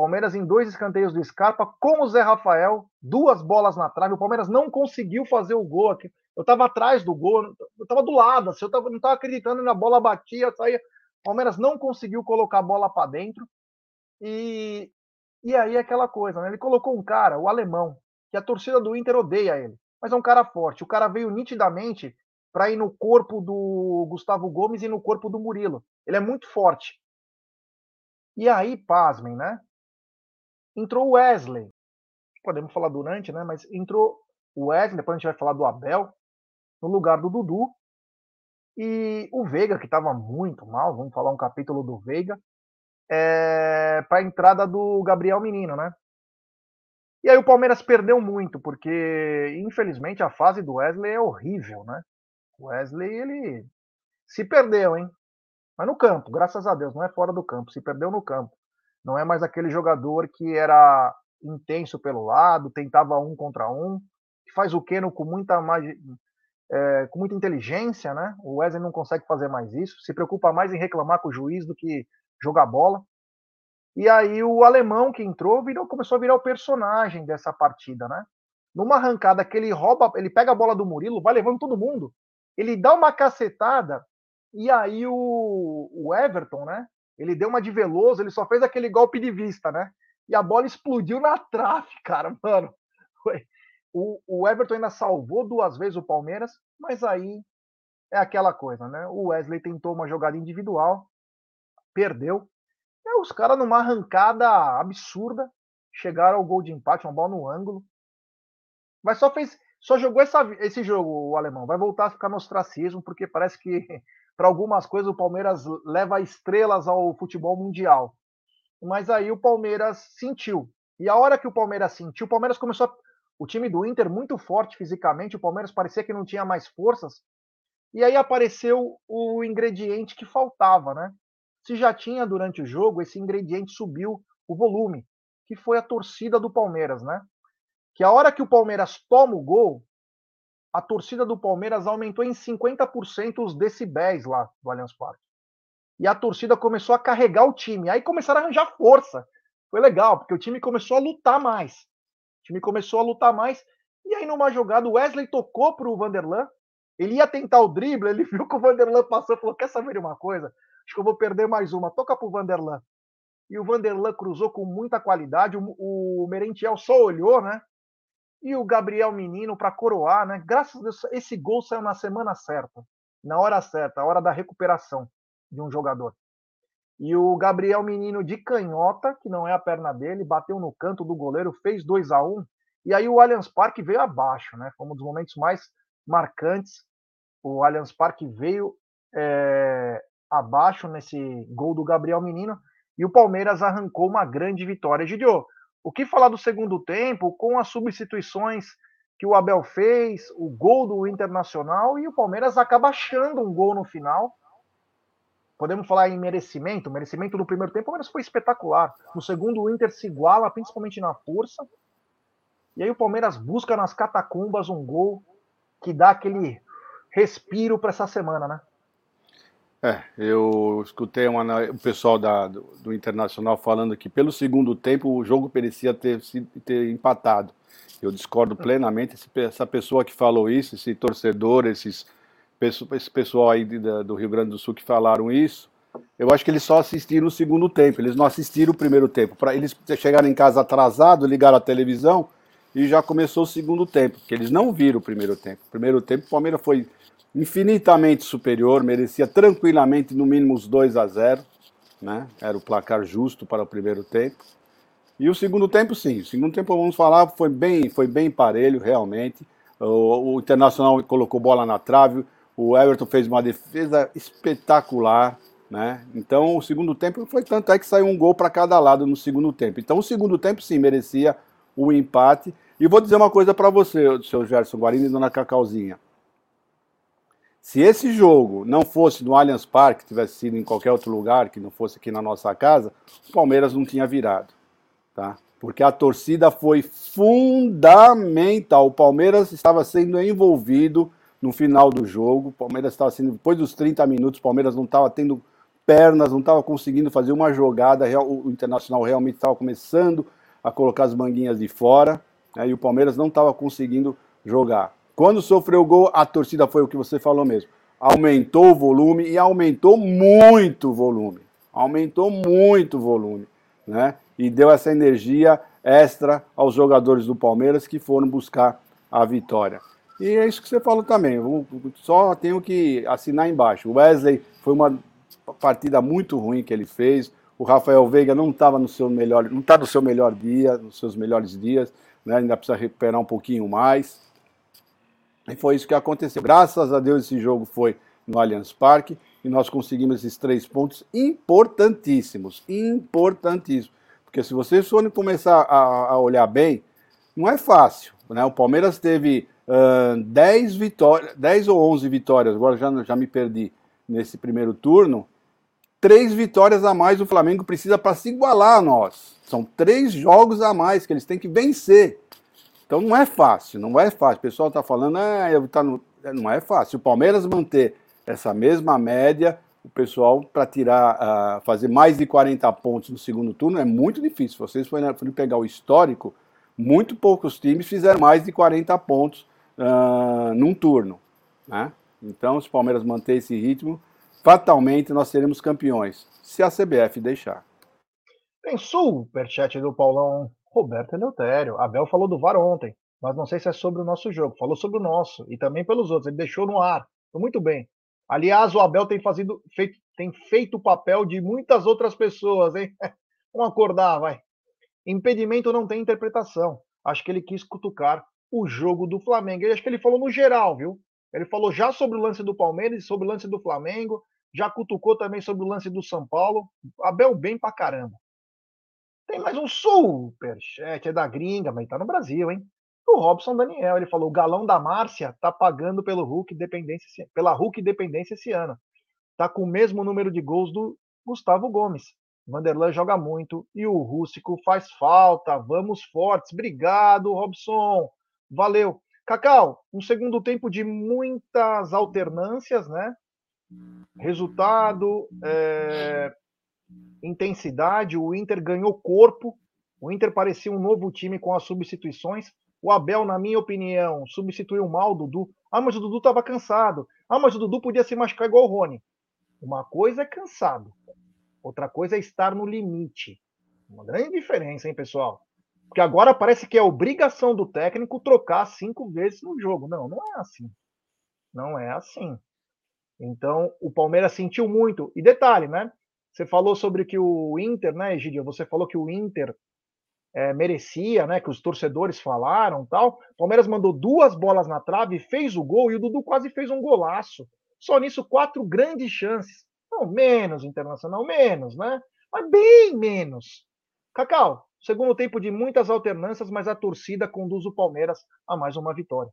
Palmeiras em dois escanteios do Scarpa com o Zé Rafael, duas bolas na trave. O Palmeiras não conseguiu fazer o gol aqui. Eu estava atrás do gol, eu estava do lado, assim, eu tava, não estava acreditando na bola batia, saía. O Palmeiras não conseguiu colocar a bola para dentro. E, e aí aquela coisa, né? Ele colocou um cara, o alemão, que a torcida do Inter odeia ele, mas é um cara forte. O cara veio nitidamente para ir no corpo do Gustavo Gomes e no corpo do Murilo. Ele é muito forte. E aí, pasmem, né? Entrou o Wesley. Podemos falar durante, né? Mas entrou o Wesley, depois a gente vai falar do Abel, no lugar do Dudu. E o Veiga, que estava muito mal, vamos falar um capítulo do Veiga, é, para a entrada do Gabriel Menino, né? E aí o Palmeiras perdeu muito, porque infelizmente a fase do Wesley é horrível, né? O Wesley, ele se perdeu, hein? Mas no campo, graças a Deus, não é fora do campo, se perdeu no campo. Não é mais aquele jogador que era intenso pelo lado, tentava um contra um, que faz o Keno com muita mais, é, com muita inteligência, né? O Wesley não consegue fazer mais isso, se preocupa mais em reclamar com o juiz do que jogar bola. E aí o alemão que entrou virou, começou a virar o personagem dessa partida, né? Numa arrancada que ele rouba, ele pega a bola do Murilo, vai levando todo mundo, ele dá uma cacetada e aí o, o Everton, né? Ele deu uma de Veloso, ele só fez aquele golpe de vista, né? E a bola explodiu na trave, [LAUGHS] cara, mano. Foi. O, o Everton ainda salvou duas vezes o Palmeiras, mas aí é aquela coisa, né? O Wesley tentou uma jogada individual, perdeu, é, os caras, numa arrancada absurda, chegaram ao gol de empate, uma bola no ângulo. Mas só fez. Só jogou essa, esse jogo, o alemão. Vai voltar a ficar no ostracismo, porque parece que, [LAUGHS] para algumas coisas, o Palmeiras leva estrelas ao futebol mundial. Mas aí o Palmeiras sentiu. E a hora que o Palmeiras sentiu, o Palmeiras começou a, O time do Inter muito forte fisicamente, o Palmeiras parecia que não tinha mais forças. E aí apareceu o ingrediente que faltava, né? Se já tinha durante o jogo esse ingrediente subiu o volume, que foi a torcida do Palmeiras, né? Que a hora que o Palmeiras toma o gol, a torcida do Palmeiras aumentou em 50% os decibéis lá do Allianz Parque. E a torcida começou a carregar o time. Aí começaram a arranjar força. Foi legal, porque o time começou a lutar mais. O time começou a lutar mais. E aí, numa jogada, o Wesley tocou para o Vanderlan. Ele ia tentar o drible, ele [LAUGHS] viu que o Vanderlan passou e falou: Quer saber de uma coisa? Acho que eu vou perder mais uma. Toca para o Vanderlan. E o Vanderlan cruzou com muita qualidade. O, o Merentiel só olhou, né? E o Gabriel Menino para coroar, né? Graças a Deus, esse gol saiu na semana certa, na hora certa, a hora da recuperação de um jogador. E o Gabriel Menino de canhota, que não é a perna dele, bateu no canto do goleiro, fez 2 a 1 um, E aí o Allianz Parque veio abaixo, né? Foi um dos momentos mais marcantes. O Allianz Parque veio é, abaixo nesse gol do Gabriel Menino e o Palmeiras arrancou uma grande vitória. Gidio, o que falar do segundo tempo com as substituições que o Abel fez, o gol do Internacional e o Palmeiras acaba achando um gol no final. Podemos falar em merecimento, o merecimento do primeiro tempo, o Palmeiras foi espetacular. No segundo, o Inter se iguala, principalmente na força. E aí o Palmeiras busca nas catacumbas um gol que dá aquele respiro para essa semana, né? É, eu escutei uma, o pessoal da, do, do, Internacional falando que pelo segundo tempo o jogo parecia ter, ter empatado. Eu discordo plenamente. Esse, essa pessoa que falou isso, esse torcedor, esses, esse pessoal aí de, do Rio Grande do Sul que falaram isso, eu acho que eles só assistiram o segundo tempo, eles não assistiram o primeiro tempo. Para eles chegaram em casa atrasado, ligaram a televisão e já começou o segundo tempo, porque eles não viram o primeiro tempo. O primeiro tempo o Palmeiras foi infinitamente superior, merecia tranquilamente no mínimo os 2 a 0, né? Era o placar justo para o primeiro tempo. E o segundo tempo, sim. O segundo tempo, vamos falar, foi bem, foi bem parelho, realmente. O, o Internacional colocou bola na trave, o Everton fez uma defesa espetacular, né? Então, o segundo tempo foi tanto é que saiu um gol para cada lado no segundo tempo. Então, o segundo tempo, sim, merecia o empate. E vou dizer uma coisa para você, seu Gerson Guarini e dona Cacauzinha. Se esse jogo não fosse no Allianz Parque, tivesse sido em qualquer outro lugar, que não fosse aqui na nossa casa, o Palmeiras não tinha virado. Tá? Porque a torcida foi fundamental. O Palmeiras estava sendo envolvido no final do jogo. O Palmeiras estava sendo, depois dos 30 minutos, o Palmeiras não estava tendo pernas, não estava conseguindo fazer uma jogada. O Internacional realmente estava começando a colocar as manguinhas de fora. Né, e o Palmeiras não estava conseguindo jogar. Quando sofreu o gol, a torcida foi o que você falou mesmo. Aumentou o volume e aumentou muito o volume. Aumentou muito o volume, né? E deu essa energia extra aos jogadores do Palmeiras que foram buscar a vitória. E é isso que você falou também. Só tenho que assinar embaixo. O Wesley foi uma partida muito ruim que ele fez. O Rafael Veiga não estava no seu melhor, não está no seu melhor dia, nos seus melhores dias, né? Ainda precisa recuperar um pouquinho mais. E foi isso que aconteceu. Graças a Deus esse jogo foi no Allianz Parque e nós conseguimos esses três pontos importantíssimos, importantíssimos. Porque se vocês forem começar a, a olhar bem, não é fácil. Né? O Palmeiras teve uh, 10 vitórias, 10 ou 11 vitórias, agora já, já me perdi nesse primeiro turno. Três vitórias a mais o Flamengo precisa para se igualar a nós. São três jogos a mais que eles têm que vencer. Então não é fácil, não é fácil. O pessoal está falando, ah, tá no... não é fácil. O Palmeiras manter essa mesma média, o pessoal para tirar, uh, fazer mais de 40 pontos no segundo turno é muito difícil. Vocês forem, forem pegar o histórico, muito poucos times fizeram mais de 40 pontos uh, num turno. Né? Então, se o Palmeiras manter esse ritmo, fatalmente nós seremos campeões, se a CBF deixar. Tem superchat do Paulão Roberto Eleutério. Abel falou do VAR ontem, mas não sei se é sobre o nosso jogo. Falou sobre o nosso e também pelos outros. Ele deixou no ar. Muito bem. Aliás, o Abel tem, fazido, feito, tem feito o papel de muitas outras pessoas, hein? [LAUGHS] Vamos acordar, vai. Impedimento não tem interpretação. Acho que ele quis cutucar o jogo do Flamengo. Acho que ele falou no geral, viu? Ele falou já sobre o lance do Palmeiras sobre o lance do Flamengo. Já cutucou também sobre o lance do São Paulo. Abel bem pra caramba. Tem mais um superchat, é da gringa, mas tá no Brasil, hein? O Robson Daniel, ele falou: o galão da Márcia tá pagando pelo Hulk dependência, pela Hulk dependência esse ano. Tá com o mesmo número de gols do Gustavo Gomes. Vanderlan joga muito e o Rússico faz falta. Vamos fortes. Obrigado, Robson. Valeu. Cacau, um segundo tempo de muitas alternâncias, né? Resultado, é... intensidade. O Inter ganhou corpo. O Inter parecia um novo time com as substituições. O Abel, na minha opinião, substituiu mal o Dudu. Ah, mas o Dudu estava cansado. Ah, mas o Dudu podia se machucar igual o Rony. Uma coisa é cansado. Outra coisa é estar no limite. Uma grande diferença, hein, pessoal? Porque agora parece que é obrigação do técnico trocar cinco vezes no jogo. Não, não é assim. Não é assim. Então, o Palmeiras sentiu muito. E detalhe, né? Você falou sobre que o Inter, né, Egidio? Você falou que o Inter é, merecia, né? Que os torcedores falaram tal. O Palmeiras mandou duas bolas na trave, fez o gol e o Dudu quase fez um golaço. Só nisso, quatro grandes chances. Não, menos internacional, menos, né? Mas bem menos. Cacau, segundo tempo de muitas alternâncias, mas a torcida conduz o Palmeiras a mais uma vitória.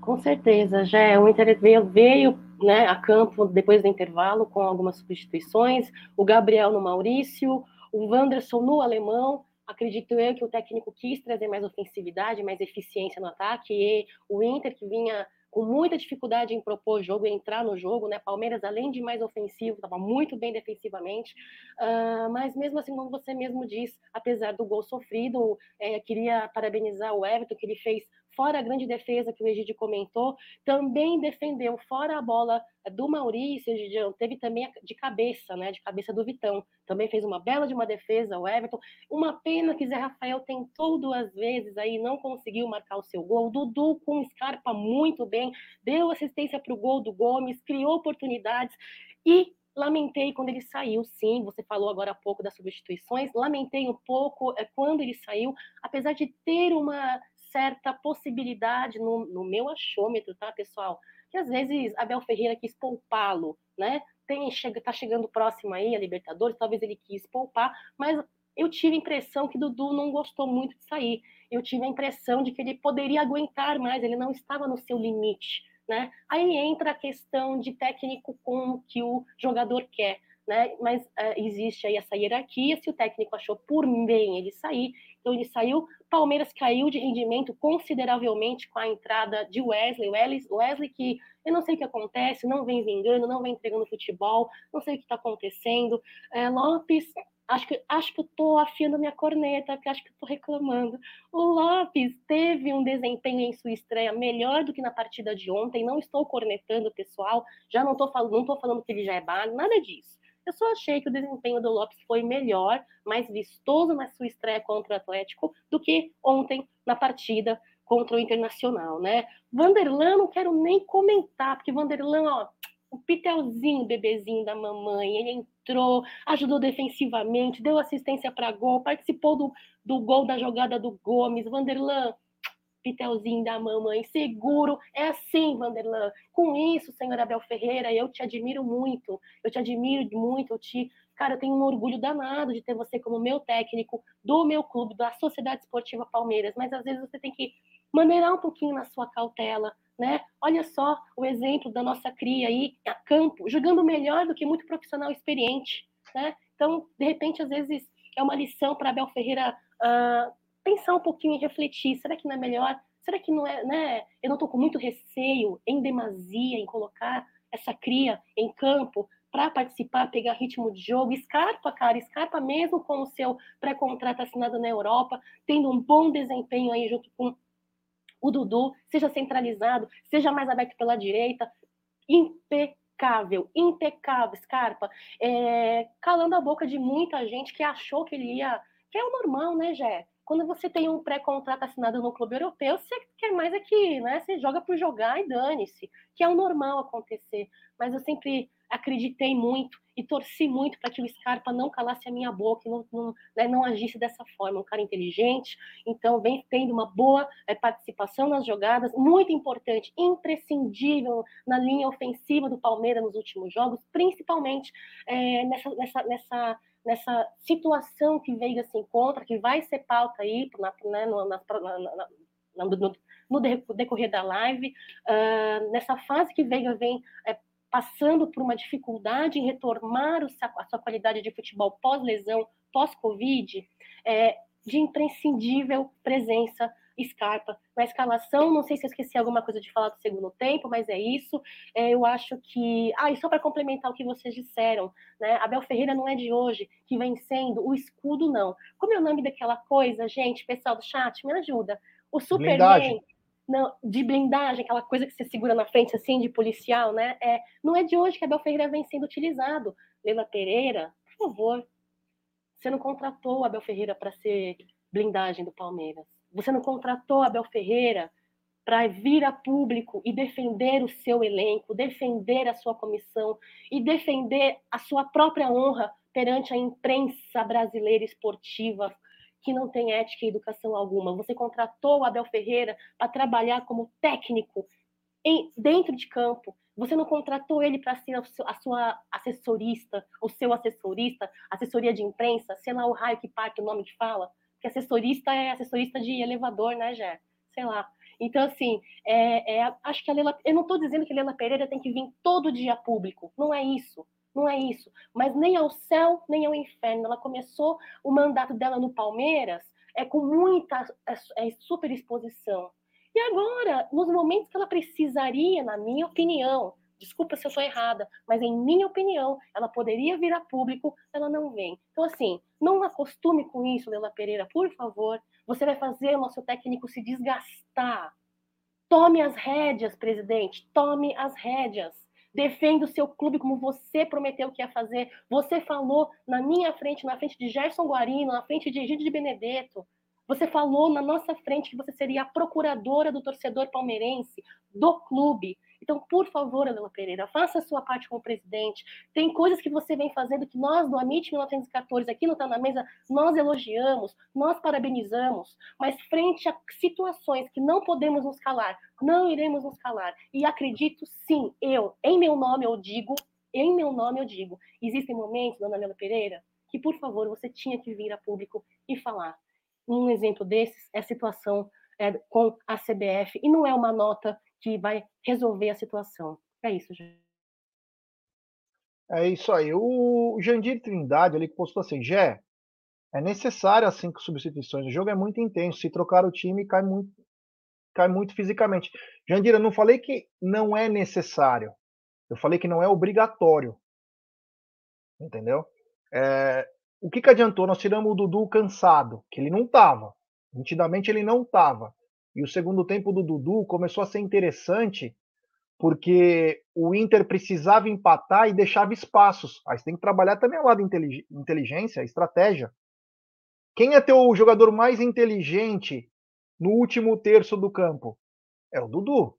Com certeza, já o Inter veio, né, a campo depois do intervalo com algumas substituições, o Gabriel no Maurício, o Wanderson no alemão, acredito eu que o técnico quis trazer mais ofensividade, mais eficiência no ataque, e o Inter que vinha com muita dificuldade em propor jogo e entrar no jogo, né? Palmeiras, além de mais ofensivo, estava muito bem defensivamente, uh, mas mesmo assim, como você mesmo diz, apesar do gol sofrido, é, queria parabenizar o Everton, que ele fez fora a grande defesa que o Egídio comentou, também defendeu fora a bola do Maurício, Egidião, teve também de cabeça, né, de cabeça do Vitão, também fez uma bela de uma defesa, o Everton, uma pena que Zé Rafael tentou duas vezes aí, não conseguiu marcar o seu gol, Dudu com Scarpa muito bem, deu assistência para o gol do Gomes, criou oportunidades, e lamentei quando ele saiu, sim, você falou agora há pouco das substituições, lamentei um pouco é, quando ele saiu, apesar de ter uma certa possibilidade no, no meu achômetro, tá, pessoal? Que às vezes Abel Ferreira quis poupá-lo, né? Tem, chega, tá chegando próximo aí a Libertadores, talvez ele quis poupar, mas eu tive a impressão que Dudu não gostou muito de sair. Eu tive a impressão de que ele poderia aguentar mais, ele não estava no seu limite, né? Aí entra a questão de técnico com o que o jogador quer. Né? Mas uh, existe aí essa hierarquia. Se o técnico achou por bem ele sair, então ele saiu. Palmeiras caiu de rendimento consideravelmente com a entrada de Wesley. Wesley que eu não sei o que acontece, não vem vingando, não vem entregando futebol, não sei o que está acontecendo. É, Lopes, acho que acho que eu estou afiando minha corneta, porque acho que estou reclamando. O Lopes teve um desempenho em sua estreia melhor do que na partida de ontem. Não estou cornetando o pessoal, já não estou falando, não estou falando que ele já é base, nada disso. Eu só achei que o desempenho do Lopes foi melhor, mais vistoso na sua estreia contra o Atlético do que ontem na partida contra o Internacional, né? Vanderlan não quero nem comentar, porque Vanderlan, ó, o pitelzinho, bebezinho da mamãe, ele entrou, ajudou defensivamente, deu assistência para gol, participou do, do gol da jogada do Gomes. Vanderlan, Pitelzinho da mamãe, seguro. É assim, Vanderlan. Com isso, senhor Abel Ferreira, eu te admiro muito. Eu te admiro muito. Eu te, cara, eu tenho um orgulho danado de ter você como meu técnico do meu clube, da Sociedade Esportiva Palmeiras. Mas às vezes você tem que maneirar um pouquinho na sua cautela, né? Olha só o exemplo da nossa cria aí a campo, jogando melhor do que muito profissional experiente, né? Então, de repente, às vezes é uma lição para Abel Ferreira uh, pensar um pouquinho e refletir. Será que não é melhor? Será que não é, né? Eu não estou com muito receio, em demasia, em colocar essa cria em campo para participar, pegar ritmo de jogo. Scarpa, cara, Scarpa mesmo com o seu pré-contrato assinado na Europa, tendo um bom desempenho aí junto com o Dudu, seja centralizado, seja mais aberto pela direita, impecável, impecável, Scarpa, é, calando a boca de muita gente que achou que ele ia, que é o normal, né, Jé? Quando você tem um pré-contrato assinado no clube europeu, você quer mais aqui, né? Você joga por jogar e dane-se, que é o normal acontecer. Mas eu sempre acreditei muito e torci muito para que o Scarpa não calasse a minha boca e não, não, né, não, agisse dessa forma. Um cara inteligente, então vem tendo uma boa é, participação nas jogadas, muito importante, imprescindível na linha ofensiva do Palmeiras nos últimos jogos, principalmente é, nessa, nessa, nessa, nessa situação que Veiga se encontra, que vai ser pauta aí na, né, no, na, na, no, no, decorrer da live, uh, nessa fase que Veiga vem é, passando por uma dificuldade em retomar a sua qualidade de futebol pós-lesão, pós-Covid, é, de imprescindível presença Scarpa na escalação. Não sei se eu esqueci alguma coisa de falar do segundo tempo, mas é isso. É, eu acho que. Ah, e só para complementar o que vocês disseram, né? Abel Ferreira não é de hoje que vem sendo o escudo, não. Como é o nome daquela coisa, gente, pessoal do chat, me ajuda. O Superman. Blindagem não, de blindagem, aquela coisa que você segura na frente, assim, de policial, né? É, não é de hoje que Abel Ferreira vem sendo utilizado. Leila Pereira, por favor, você não contratou Abel Ferreira para ser blindagem do Palmeiras. Você não contratou Abel Ferreira para vir a público e defender o seu elenco, defender a sua comissão e defender a sua própria honra perante a imprensa brasileira esportiva que não tem ética e educação alguma. Você contratou o Abel Ferreira para trabalhar como técnico em, dentro de campo. Você não contratou ele para ser a sua assessorista, o seu assessorista, assessoria de imprensa, sei lá o raio que parte o nome que fala. Porque assessorista é assessorista de elevador, né, Jé? Sei lá. Então, assim, é, é, acho que a Leila. Eu não estou dizendo que a Leila Pereira tem que vir todo dia público. Não é isso. Não é isso. Mas nem ao céu, nem ao inferno. Ela começou o mandato dela no Palmeiras é com muita é, é, super exposição. E agora, nos momentos que ela precisaria, na minha opinião, desculpa se eu estou errada, mas em minha opinião, ela poderia vir a público, ela não vem. Então, assim, não acostume com isso, Leila Pereira, por favor. Você vai fazer o nosso técnico se desgastar. Tome as rédeas, presidente, tome as rédeas defenda o seu clube como você prometeu que ia fazer. Você falou na minha frente, na frente de Gerson Guarino, na frente de Egídio de Benedetto. Você falou na nossa frente que você seria a procuradora do torcedor palmeirense, do clube. Então, por favor, Adela Pereira, faça a sua parte como presidente. Tem coisas que você vem fazendo que nós, no Amit 1914, aqui no Tá na Mesa, nós elogiamos, nós parabenizamos, mas frente a situações que não podemos nos calar, não iremos nos calar. E acredito, sim, eu, em meu nome eu digo, em meu nome eu digo, existem momentos, dona Adela Pereira, que, por favor, você tinha que vir a público e falar. Um exemplo desses é a situação é, com a CBF, e não é uma nota que vai resolver a situação. É isso, gente. É isso aí. O Jandir Trindade, ele postou assim, Gé, é necessário as cinco substituições. O jogo é muito intenso. Se trocar o time, cai muito, cai muito fisicamente. Jandir, eu não falei que não é necessário. Eu falei que não é obrigatório. Entendeu? É, o que, que adiantou? Nós tiramos o Dudu cansado, que ele não estava. Nitidamente ele não estava. E o segundo tempo do Dudu começou a ser interessante porque o Inter precisava empatar e deixava espaços. Aí você tem que trabalhar também ao lado inteligência, estratégia. Quem é teu jogador mais inteligente no último terço do campo? É o Dudu.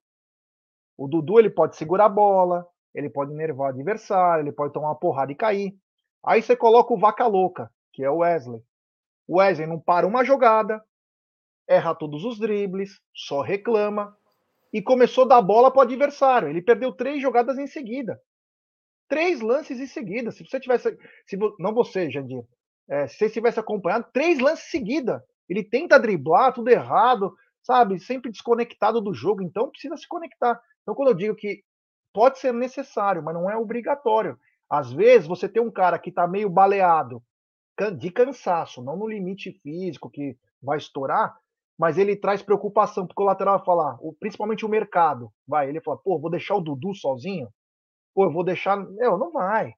O Dudu ele pode segurar a bola, ele pode enervar o adversário, ele pode tomar uma porrada e cair. Aí você coloca o vaca louca, que é o Wesley. O Wesley não para uma jogada, erra todos os dribles, só reclama e começou a dar bola para o adversário. Ele perdeu três jogadas em seguida. Três lances em seguida. Se você tivesse. Se, não você, Jandir. É, se você tivesse acompanhado, três lances em seguida. Ele tenta driblar, tudo errado, sabe? Sempre desconectado do jogo. Então precisa se conectar. Então, quando eu digo que pode ser necessário, mas não é obrigatório. Às vezes você tem um cara que está meio baleado de cansaço, não no limite físico que vai estourar, mas ele traz preocupação, porque o lateral vai falar, principalmente o mercado, vai, ele fala, pô, vou deixar o Dudu sozinho? Pô, eu vou deixar. Não, não vai.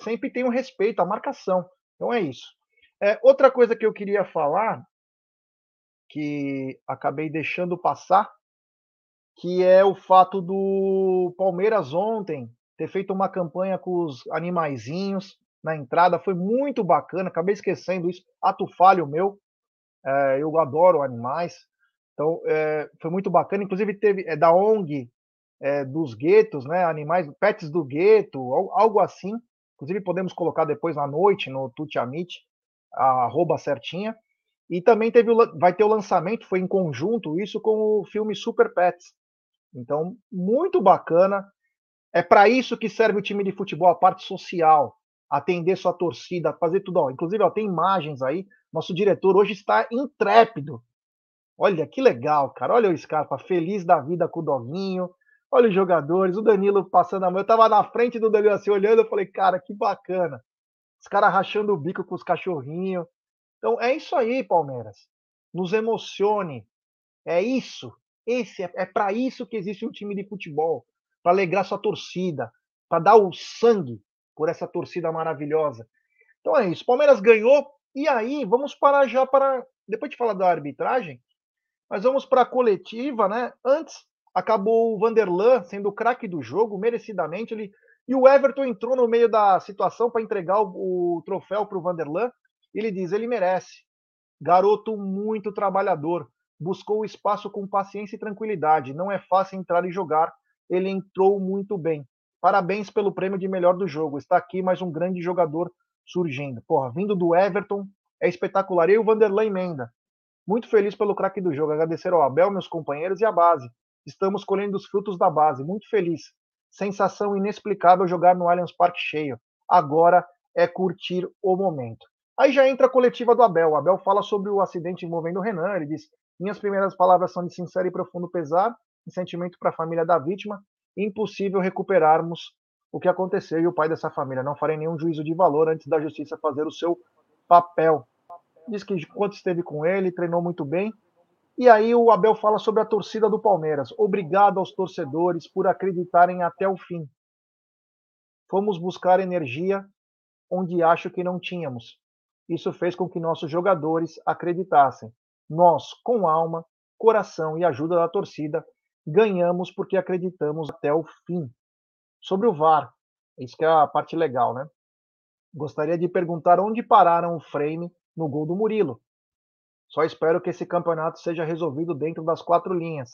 Sempre tem um respeito à marcação. Então é isso. É, outra coisa que eu queria falar, que acabei deixando passar, que é o fato do Palmeiras ontem ter feito uma campanha com os animaizinhos na entrada, foi muito bacana, acabei esquecendo isso, ato falho meu, é, eu adoro animais, então é, foi muito bacana, inclusive teve é, da ONG dos guetos, né, animais, pets do gueto, algo assim, inclusive podemos colocar depois na noite no Tutiamit, a arroba certinha, e também teve o, vai ter o lançamento, foi em conjunto isso com o filme Super Pets, então muito bacana, é para isso que serve o time de futebol, a parte social, atender sua torcida, fazer tudo. Ó. Inclusive, ó, tem imagens aí. Nosso diretor hoje está intrépido. Olha que legal, cara. Olha o Scarpa, feliz da vida com o Doguinho. Olha os jogadores, o Danilo passando a mão. Eu tava na frente do Danilo assim, olhando, eu falei, cara, que bacana. Os caras rachando o bico com os cachorrinhos. Então é isso aí, Palmeiras. Nos emocione. É isso. Esse é, é para isso que existe um time de futebol, para alegrar sua torcida, para dar o sangue por essa torcida maravilhosa. Então é isso. Palmeiras ganhou. E aí, vamos parar já para. Depois de falar da arbitragem, mas vamos para a coletiva, né? Antes, acabou o Vanderlan sendo o craque do jogo, merecidamente. Ele, e o Everton entrou no meio da situação para entregar o, o troféu para o Vanderlan. Ele diz: ele merece. Garoto muito trabalhador. Buscou o espaço com paciência e tranquilidade. Não é fácil entrar e jogar. Ele entrou muito bem. Parabéns pelo prêmio de melhor do jogo. Está aqui mais um grande jogador surgindo. Porra, vindo do Everton, é espetacular. E o Vanderlei emenda. Muito feliz pelo craque do jogo. Agradecer ao Abel, meus companheiros e a base. Estamos colhendo os frutos da base. Muito feliz. Sensação inexplicável jogar no Allianz Parque cheio. Agora é curtir o momento. Aí já entra a coletiva do Abel. O Abel fala sobre o acidente envolvendo o Renan. Ele diz: Minhas primeiras palavras são de sincero e profundo pesar sentimento para a família da vítima impossível recuperarmos o que aconteceu e o pai dessa família. Não farei nenhum juízo de valor antes da justiça fazer o seu papel. Diz que enquanto esteve com ele, treinou muito bem. E aí o Abel fala sobre a torcida do Palmeiras. Obrigado aos torcedores por acreditarem até o fim. Fomos buscar energia onde acho que não tínhamos. Isso fez com que nossos jogadores acreditassem. Nós, com alma, coração e ajuda da torcida, ganhamos porque acreditamos até o fim. Sobre o VAR, isso que é a parte legal, né? Gostaria de perguntar onde pararam o frame no gol do Murilo. Só espero que esse campeonato seja resolvido dentro das quatro linhas.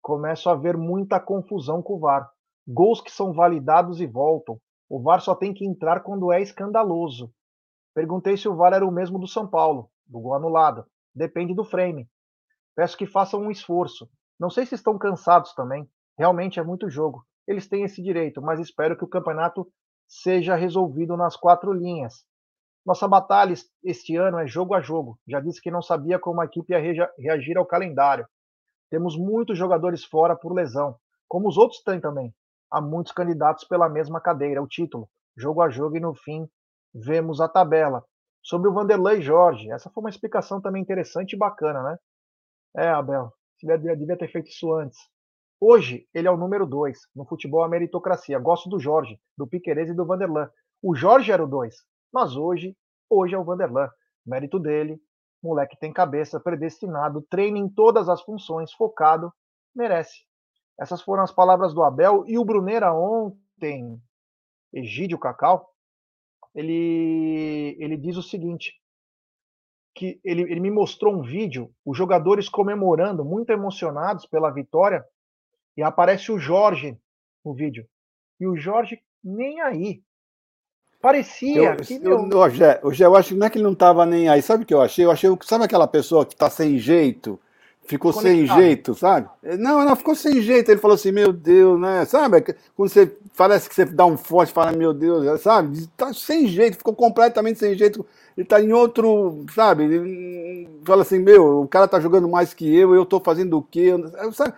Começo a ver muita confusão com o VAR. Gols que são validados e voltam. O VAR só tem que entrar quando é escandaloso. Perguntei se o VAR era o mesmo do São Paulo, do gol anulado. Depende do frame. Peço que façam um esforço. Não sei se estão cansados também. Realmente é muito jogo. Eles têm esse direito, mas espero que o campeonato seja resolvido nas quatro linhas. Nossa batalha este ano é jogo a jogo. Já disse que não sabia como a equipe ia reagir ao calendário. Temos muitos jogadores fora por lesão, como os outros têm também. Há muitos candidatos pela mesma cadeira, o título. Jogo a jogo e no fim vemos a tabela. Sobre o Vanderlei Jorge, essa foi uma explicação também interessante e bacana, né? É, Abel, devia, ter feito isso antes. Hoje, ele é o número dois no futebol a meritocracia. Gosto do Jorge, do Piquerez e do Vanderlan. O Jorge era o dois, mas hoje, hoje é o Vanderlan. Mérito dele, moleque tem cabeça, predestinado, treina em todas as funções, focado, merece. Essas foram as palavras do Abel e o Brunera ontem, Egídio Cacau, ele, ele diz o seguinte: que ele, ele me mostrou um vídeo, os jogadores comemorando, muito emocionados pela vitória, e aparece o Jorge no vídeo. E o Jorge nem aí. Parecia. Eu, que, eu, eu, Gé, eu acho que não é que ele não estava nem aí. Sabe o que eu achei? Eu achei, sabe aquela pessoa que está sem jeito? Ficou Conectado. sem jeito, sabe? Não, não, ficou sem jeito. Ele falou assim, meu Deus, né? Sabe? Quando você parece que você dá um forte, fala, meu Deus, sabe? Tá sem jeito, ficou completamente sem jeito ele tá em outro, sabe? Ele fala assim, meu, o cara tá jogando mais que eu, eu tô fazendo o quê?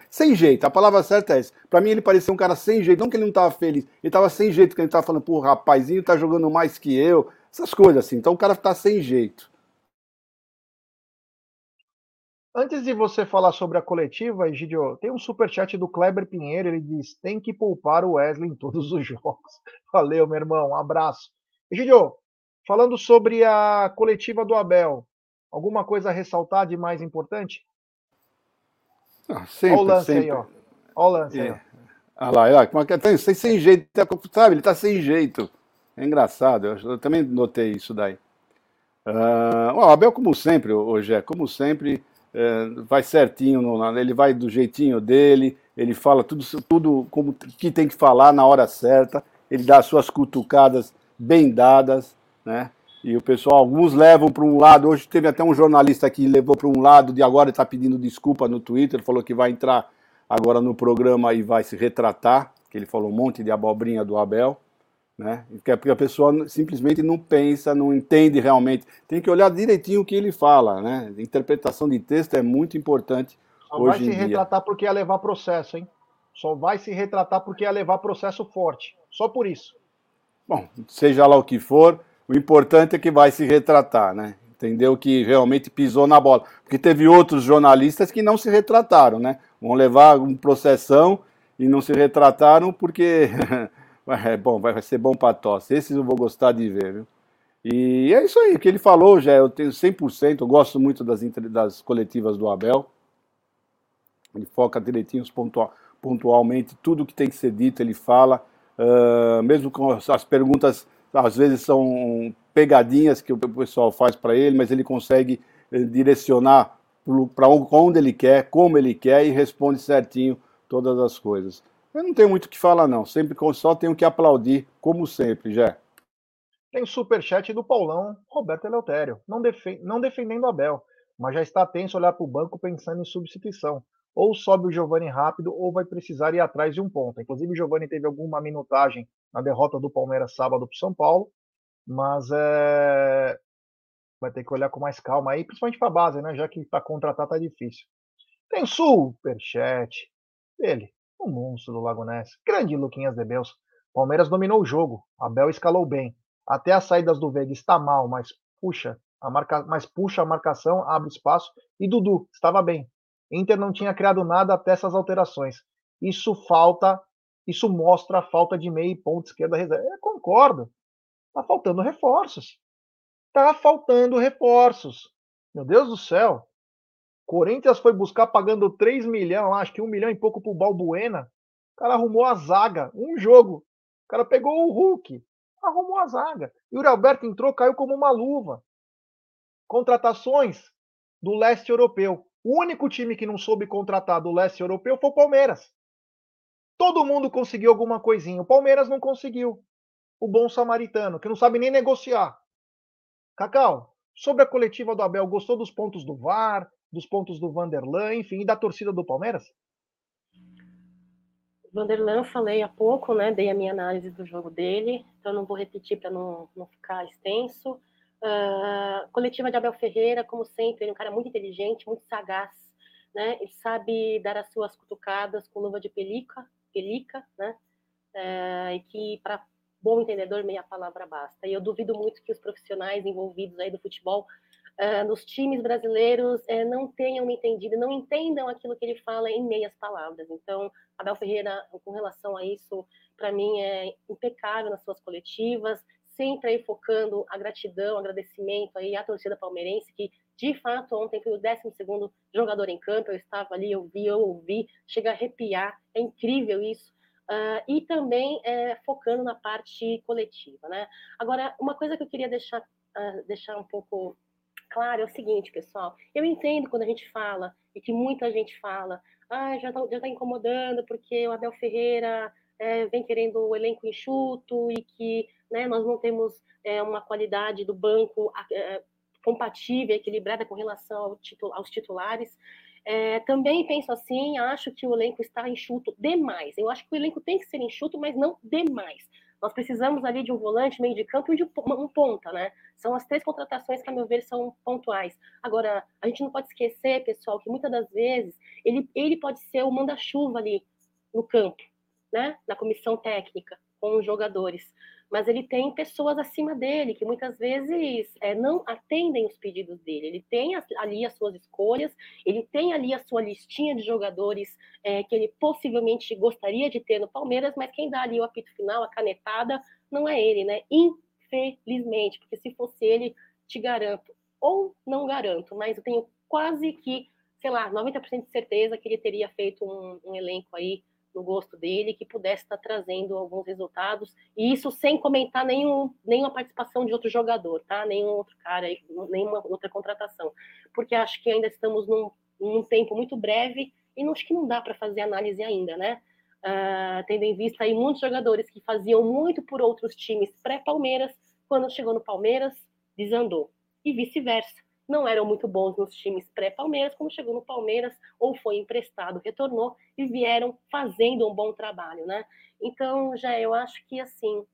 Sem jeito, a palavra certa é essa. Pra mim ele parecia um cara sem jeito, não que ele não tava feliz, ele tava sem jeito, que ele tava falando, pô, rapazinho tá jogando mais que eu, essas coisas assim. Então o cara tá sem jeito. Antes de você falar sobre a coletiva, Egidio, tem um superchat do Kleber Pinheiro, ele diz, tem que poupar o Wesley em todos os [LAUGHS] jogos. Valeu, meu irmão, um abraço. Egidio, Falando sobre a coletiva do Abel, alguma coisa a ressaltar de mais importante? Ah, sempre, Olha o lance sempre. aí, ó. Olha o lance é. aí. Ah lá, lá, é tem, sem, sem jeito, sabe? Ele tá sem jeito. É engraçado, eu, eu também notei isso daí. Uh, o Abel, como sempre, hoje é, como sempre, é, vai certinho, no, ele vai do jeitinho dele, ele fala tudo, tudo como que tem que falar na hora certa, ele dá as suas cutucadas bem dadas, né? E o pessoal, alguns levam para um lado. Hoje teve até um jornalista que levou para um lado, de agora está pedindo desculpa no Twitter, falou que vai entrar agora no programa e vai se retratar, que ele falou um monte de abobrinha do Abel, né? Porque a pessoa simplesmente não pensa, não entende realmente. Tem que olhar direitinho o que ele fala, né? Interpretação de texto é muito importante. Só hoje vai se dia. retratar porque ia levar processo, hein? Só vai se retratar porque ia levar processo forte. Só por isso. Bom, seja lá o que for, o importante é que vai se retratar, né? Entendeu que realmente pisou na bola. Porque teve outros jornalistas que não se retrataram, né? Vão levar um processão e não se retrataram porque [LAUGHS] é bom, vai ser bom para tosse. Esses eu vou gostar de ver, viu? E é isso aí, o que ele falou já, eu tenho 100%, eu gosto muito das, das coletivas do Abel. Ele foca direitinho, pontual, pontualmente, tudo que tem que ser dito, ele fala, uh, mesmo com as perguntas às vezes são pegadinhas que o pessoal faz para ele, mas ele consegue eh, direcionar para onde ele quer, como ele quer e responde certinho todas as coisas. Eu não tenho muito o que falar, não. Sempre só tenho que aplaudir, como sempre, já. Tem superchat do Paulão Roberto Eleutério, não, defen não defendendo Abel, mas já está tenso olhar para o banco pensando em substituição. Ou sobe o Giovani rápido, ou vai precisar ir atrás de um ponto. Inclusive, o Giovani teve alguma minutagem na derrota do Palmeiras sábado para o São Paulo, mas é... vai ter que olhar com mais calma aí, principalmente para a base, né? Já que para contratar tá difícil. Tem superchat dele, o monstro do Lago Ness, grande Luquinhas de Beus. Palmeiras dominou o jogo, Abel escalou bem. Até as saídas do Veiga está mal, mas puxa, a marca... mas puxa a marcação, abre espaço. E Dudu estava bem. Inter não tinha criado nada até essas alterações. Isso falta isso mostra a falta de meio ponto esquerda reserva. Eu concordo. Tá faltando reforços. Tá faltando reforços. Meu Deus do céu. Corinthians foi buscar pagando 3 milhões, acho que 1 milhão e pouco pro Balbuena. O cara arrumou a zaga, um jogo. O cara pegou o Hulk, arrumou a zaga. E o Alberto entrou, caiu como uma luva. Contratações do leste europeu. O único time que não soube contratar do leste europeu foi o Palmeiras. Todo mundo conseguiu alguma coisinha. O Palmeiras não conseguiu. O bom samaritano, que não sabe nem negociar. Cacau, sobre a coletiva do Abel, gostou dos pontos do VAR, dos pontos do Vanderlan, enfim, e da torcida do Palmeiras? Vanderlan eu falei há pouco, né? Dei a minha análise do jogo dele, então não vou repetir para não, não ficar extenso. Uh, coletiva de Abel Ferreira, como sempre, ele é um cara muito inteligente, muito sagaz, né? Ele sabe dar as suas cutucadas com luva de pelica, pelica, né? É, e que para bom entendedor meia palavra basta. E eu duvido muito que os profissionais envolvidos aí do futebol é, nos times brasileiros é, não tenham entendido, não entendam aquilo que ele fala em meias palavras. Então, Abel Ferreira, com relação a isso, para mim é impecável nas suas coletivas, sempre aí focando a gratidão, agradecimento aí à torcida palmeirense que de fato, ontem foi o 12 jogador em campo. Eu estava ali, eu vi, eu ouvi, chega a arrepiar. É incrível isso. Uh, e também é, focando na parte coletiva. Né? Agora, uma coisa que eu queria deixar, uh, deixar um pouco claro é o seguinte, pessoal. Eu entendo quando a gente fala, e que muita gente fala, ah, já está tá incomodando porque o Abel Ferreira é, vem querendo o elenco enxuto e que né, nós não temos é, uma qualidade do banco é, compatível, equilibrada com relação ao aos titulares. É, também penso assim, acho que o elenco está enxuto demais. Eu acho que o elenco tem que ser enxuto, mas não demais. Nós precisamos ali de um volante, meio de campo e de um ponta, né? São as três contratações que, a meu ver, são pontuais. Agora, a gente não pode esquecer, pessoal, que muitas das vezes ele, ele pode ser o manda-chuva ali no campo, né? Na comissão técnica, com os jogadores mas ele tem pessoas acima dele que muitas vezes é, não atendem os pedidos dele. Ele tem ali as suas escolhas, ele tem ali a sua listinha de jogadores é, que ele possivelmente gostaria de ter no Palmeiras, mas quem dá ali o apito final, a canetada, não é ele, né? Infelizmente, porque se fosse ele, te garanto, ou não garanto, mas eu tenho quase que, sei lá, 90% de certeza que ele teria feito um, um elenco aí no gosto dele, que pudesse estar trazendo alguns resultados, e isso sem comentar nenhum, nenhuma participação de outro jogador, tá? Nenhum outro cara, nenhuma outra contratação, porque acho que ainda estamos num, num tempo muito breve e não, acho que não dá para fazer análise ainda, né? Uh, tendo em vista aí muitos jogadores que faziam muito por outros times pré-Palmeiras, quando chegou no Palmeiras, desandou, e vice-versa não eram muito bons nos times pré-Palmeiras, como chegou no Palmeiras, ou foi emprestado, retornou e vieram fazendo um bom trabalho, né? Então, já eu acho que assim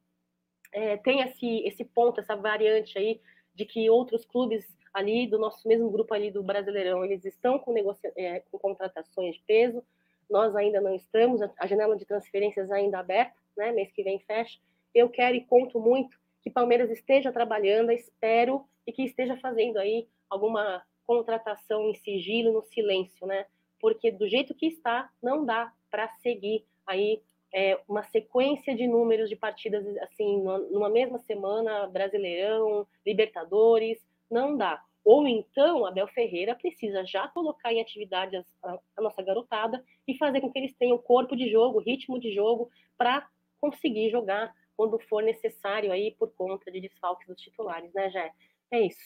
é, tem esse, esse ponto, essa variante aí de que outros clubes ali do nosso mesmo grupo ali do Brasileirão, eles estão com, negocia é, com contratações de peso, nós ainda não estamos, a janela de transferências ainda aberta, né? Mês que vem fecha. Eu quero e conto muito que Palmeiras esteja trabalhando, espero e que esteja fazendo aí alguma contratação em sigilo, no silêncio, né? Porque do jeito que está, não dá para seguir aí é, uma sequência de números de partidas assim numa mesma semana, Brasileirão, Libertadores, não dá. Ou então Abel Ferreira precisa já colocar em atividade a, a nossa garotada e fazer com que eles tenham corpo de jogo, ritmo de jogo para conseguir jogar quando for necessário aí por conta de desfalques dos titulares, né, Jé? É isso.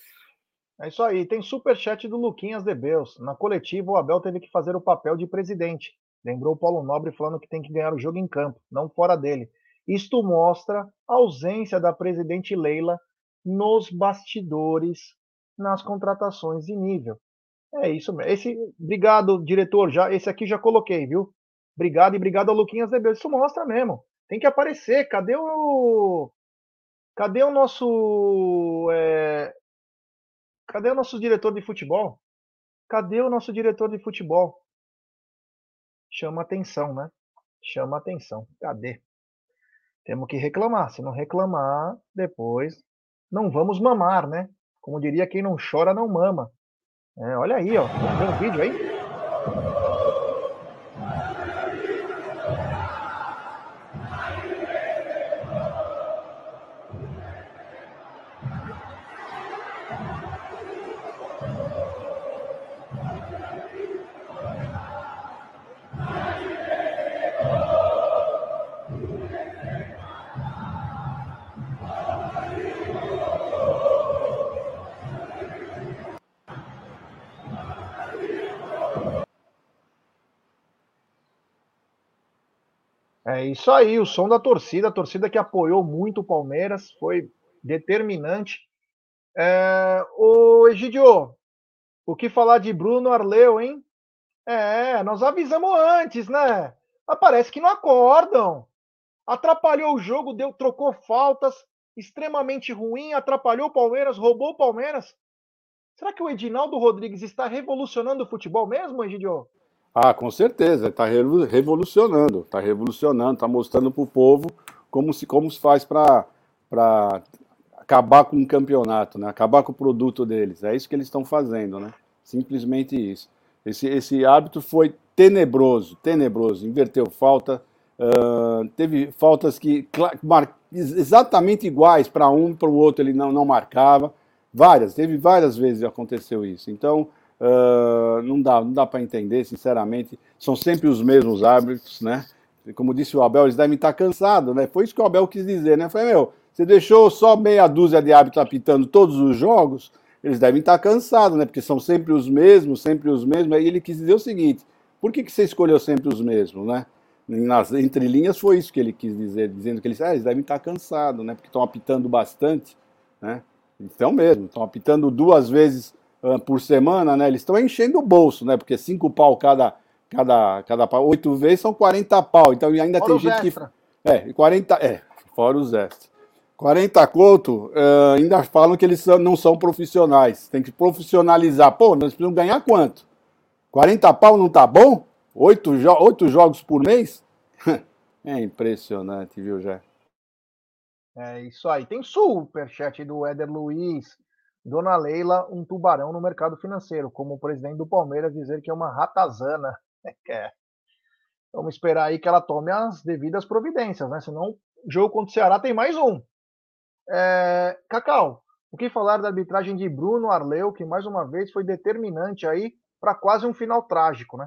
É isso aí. Tem super chat do Luquinhas de Beus. Na coletiva, o Abel teve que fazer o papel de presidente. Lembrou o Paulo Nobre falando que tem que ganhar o jogo em campo, não fora dele. Isto mostra a ausência da presidente Leila nos bastidores, nas contratações de nível. É isso mesmo. Esse, obrigado, diretor. Já, esse aqui já coloquei, viu? Obrigado e obrigado ao Luquinhas de Beus. Isso mostra mesmo. Tem que aparecer. Cadê o. Cadê o nosso. É, Cadê o nosso diretor de futebol? Cadê o nosso diretor de futebol? Chama atenção, né? Chama atenção. Cadê? Temos que reclamar. Se não reclamar, depois não vamos mamar, né? Como diria quem não chora não mama. É, olha aí, ó. Tem um vídeo aí? É isso aí, o som da torcida, a torcida que apoiou muito o Palmeiras, foi determinante. É, o Egidio, o que falar de Bruno Arleu, hein? É, nós avisamos antes, né? Mas parece que não acordam. Atrapalhou o jogo, deu, trocou faltas, extremamente ruim, atrapalhou o Palmeiras, roubou o Palmeiras. Será que o Edinaldo Rodrigues está revolucionando o futebol mesmo, Egidio? Ah, com certeza, está revolucionando, está revolucionando, está mostrando para o povo como se, como se faz para acabar com o campeonato, né? acabar com o produto deles. É isso que eles estão fazendo, né? Simplesmente isso. Esse, esse hábito foi tenebroso, tenebroso. Inverteu falta, uh, teve faltas que exatamente iguais para um, para o outro ele não, não marcava. Várias, teve várias vezes aconteceu isso. Então, Uh, não dá, não dá para entender, sinceramente. São sempre os mesmos árbitros, né? Como disse o Abel, eles devem estar cansados, né? Foi isso que o Abel quis dizer, né? Foi, meu, você deixou só meia dúzia de árbitros apitando todos os jogos, eles devem estar cansados, né? Porque são sempre os mesmos, sempre os mesmos. Aí ele quis dizer o seguinte: por que, que você escolheu sempre os mesmos, né? nas entrelinhas foi isso que ele quis dizer, dizendo que eles, ah, eles devem estar cansados, né? Porque estão apitando bastante, né? Então mesmo, estão apitando duas vezes por semana, né? Eles estão enchendo o bolso, né? Porque cinco pau cada, cada, cada pau, oito vezes são 40 pau. Então ainda fora tem gente extra. que. É, 40. É, fora os extras. 40 conto, uh, ainda falam que eles são, não são profissionais. Tem que profissionalizar. Pô, nós precisamos ganhar quanto? 40 pau não tá bom? Oito, jo oito jogos por mês? [LAUGHS] é impressionante, viu, Jé? É isso aí. Tem superchat do Éder Luiz. Dona Leila, um tubarão no mercado financeiro, como o presidente do Palmeiras dizer que é uma ratazana. [LAUGHS] É. Vamos esperar aí que ela tome as devidas providências, né? Senão, o jogo contra o Ceará tem mais um. É... Cacau, o que falar da arbitragem de Bruno Arleu, que mais uma vez foi determinante aí para quase um final trágico, né?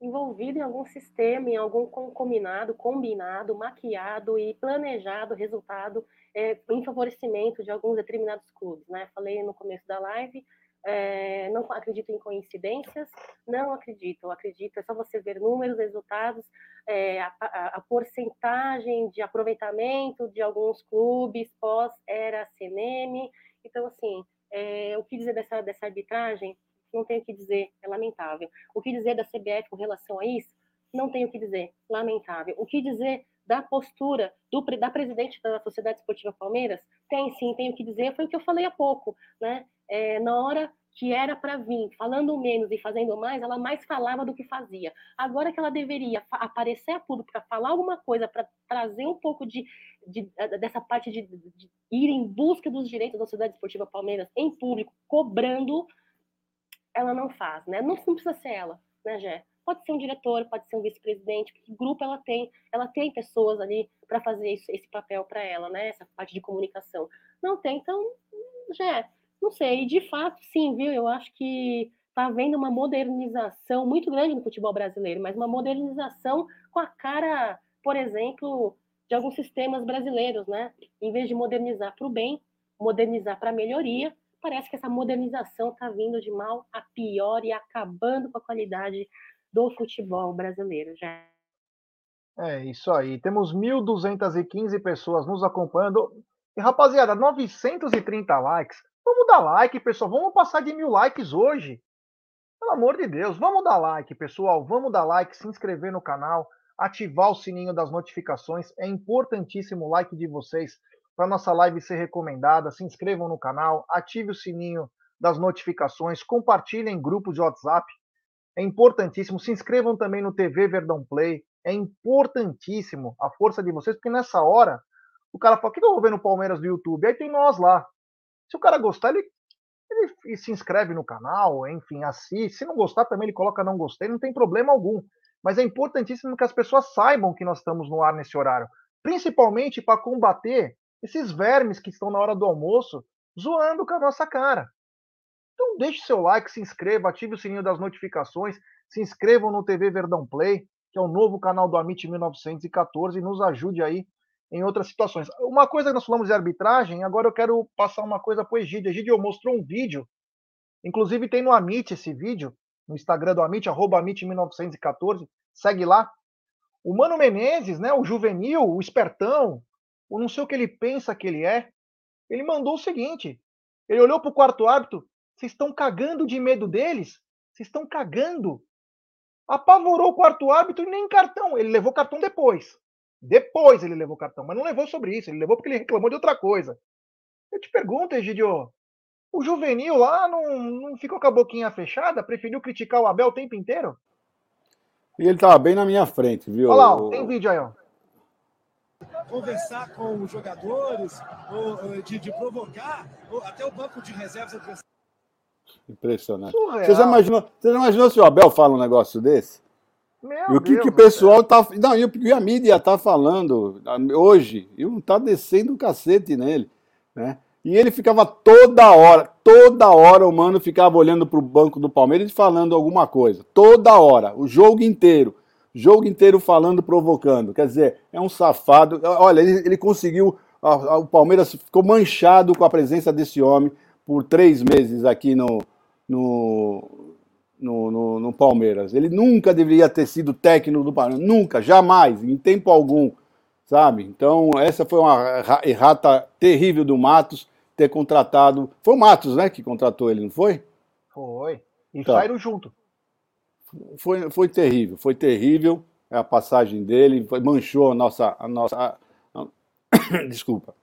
envolvido em algum sistema, em algum combinado, combinado, maquiado e planejado resultado é, em favorecimento de alguns determinados clubes, né? Falei no começo da live, é, não acredito em coincidências, não acredito, acredito, é só você ver números, resultados, é, a, a, a, porcentagem de aproveitamento de alguns clubes pós-era CNM, então, assim, é, o que dizer dessa, dessa arbitragem? não tenho o que dizer, é lamentável. O que dizer da CBF com relação a isso? Não tenho o que dizer, lamentável. O que dizer da postura do, da presidente da Sociedade Esportiva Palmeiras? Tem sim, tenho que dizer, foi o que eu falei há pouco, né? É, na hora que era para vir falando menos e fazendo mais, ela mais falava do que fazia. Agora que ela deveria aparecer a público para falar alguma coisa, para trazer um pouco de, de dessa parte de, de, ir em busca dos direitos da Sociedade Esportiva Palmeiras em público, cobrando ela não faz, né? Não, não precisa ser ela, né, Gé? Pode ser um diretor, pode ser um vice-presidente, que grupo ela tem? Ela tem pessoas ali para fazer isso, esse papel para ela, né? Essa parte de comunicação. Não tem, então, Gé, não sei. E de fato, sim, viu? Eu acho que está havendo uma modernização muito grande no futebol brasileiro, mas uma modernização com a cara, por exemplo, de alguns sistemas brasileiros, né? Em vez de modernizar para o bem, modernizar para a melhoria, parece que essa modernização está vindo de mal a pior e acabando com a qualidade do futebol brasileiro. Já. É isso aí. Temos 1.215 pessoas nos acompanhando. E, rapaziada, 930 likes. Vamos dar like, pessoal. Vamos passar de mil likes hoje. Pelo amor de Deus, vamos dar like, pessoal. Vamos dar like, se inscrever no canal, ativar o sininho das notificações. É importantíssimo o like de vocês para nossa live ser recomendada. Se inscrevam no canal, ative o sininho das notificações, compartilhem em grupos de WhatsApp. É importantíssimo. Se inscrevam também no TV Verdão Play. É importantíssimo a força de vocês, porque nessa hora o cara fala: o que eu vou ver no Palmeiras do YouTube? Aí tem nós lá. Se o cara gostar, ele, ele se inscreve no canal, enfim, assiste. Se não gostar, também ele coloca não gostei, não tem problema algum. Mas é importantíssimo que as pessoas saibam que nós estamos no ar nesse horário, principalmente para combater esses vermes que estão na hora do almoço zoando com a nossa cara. Então deixe seu like, se inscreva, ative o sininho das notificações, se inscrevam no TV Verdão Play, que é o novo canal do Amit 1914, e nos ajude aí em outras situações. Uma coisa que nós falamos de arbitragem, agora eu quero passar uma coisa para o Egídio. Egídio mostrou um vídeo, inclusive tem no Amit esse vídeo, no Instagram do Amit, arroba Amit1914, segue lá. O Mano Menezes, né, o juvenil, o espertão, ou não sei o que ele pensa que ele é, ele mandou o seguinte: ele olhou para o quarto árbitro, vocês estão cagando de medo deles? Vocês estão cagando. Apavorou o quarto árbitro e nem cartão. Ele levou cartão depois. Depois ele levou cartão, mas não levou sobre isso. Ele levou porque ele reclamou de outra coisa. Eu te pergunto, Egidio, o juvenil lá não, não ficou com a boquinha fechada? Preferiu criticar o Abel o tempo inteiro? E ele estava bem na minha frente, viu? Olha lá, tem vídeo aí, ó conversar com os jogadores, ou, de, de provocar ou, até o banco de reservas Impressionante. Você já, imaginou, você já imaginou se o Abel fala um negócio desse? Meu e o que, Deus que o pessoal tá. Não, e o que a mídia tá falando hoje, e não tá descendo o cacete nele, né? E ele ficava toda hora, toda hora o mano ficava olhando pro banco do Palmeiras e falando alguma coisa. Toda hora, o jogo inteiro jogo inteiro falando, provocando. Quer dizer, é um safado. Olha, ele, ele conseguiu. A, a, o Palmeiras ficou manchado com a presença desse homem por três meses aqui no, no, no, no, no, Palmeiras. Ele nunca deveria ter sido técnico do Palmeiras, nunca, jamais, em tempo algum, sabe? Então, essa foi uma errata terrível do Matos ter contratado. Foi o Matos, né, que contratou ele, não foi? Foi. E tá. saíram junto. Foi, foi terrível, foi terrível a passagem dele, foi, manchou a nossa. A nossa a, a, [COUGHS] desculpa.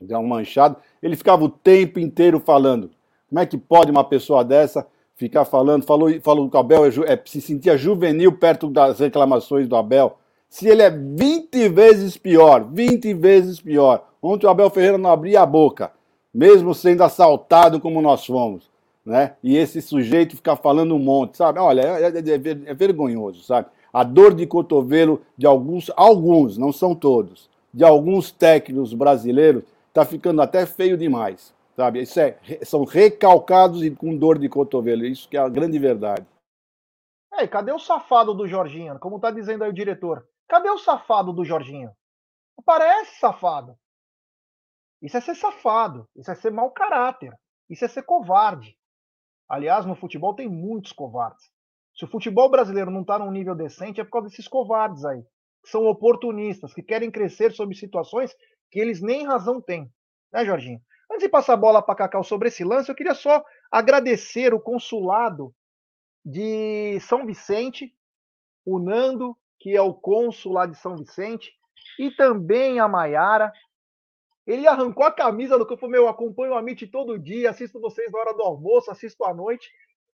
Deu um manchado. Ele ficava o tempo inteiro falando. Como é que pode uma pessoa dessa ficar falando? Falou, falou que o Abel é, é, se sentia juvenil perto das reclamações do Abel. Se ele é 20 vezes pior, 20 vezes pior. Ontem o Abel Ferreira não abria a boca, mesmo sendo assaltado como nós fomos. Né? E esse sujeito ficar falando um monte, sabe? Olha, é, é, é, é vergonhoso, sabe? A dor de cotovelo de alguns, alguns, não são todos, de alguns técnicos brasileiros está ficando até feio demais. Sabe? Isso é, são recalcados e com dor de cotovelo. Isso que é a grande verdade. É, cadê o safado do Jorginho? Como está dizendo aí o diretor. Cadê o safado do Jorginho? Parece safado. Isso é ser safado. Isso é ser mau caráter. Isso é ser covarde. Aliás, no futebol tem muitos covardes. Se o futebol brasileiro não está num nível decente, é por causa desses covardes aí. Que são oportunistas, que querem crescer sob situações que eles nem razão têm. Né, Jorginho? Antes de passar a bola para Cacau sobre esse lance, eu queria só agradecer o consulado de São Vicente, o Nando, que é o cônsul lá de São Vicente, e também a Maiara. Ele arrancou a camisa do campo, meu, eu acompanho o Amit todo dia, assisto vocês na hora do almoço, assisto à noite.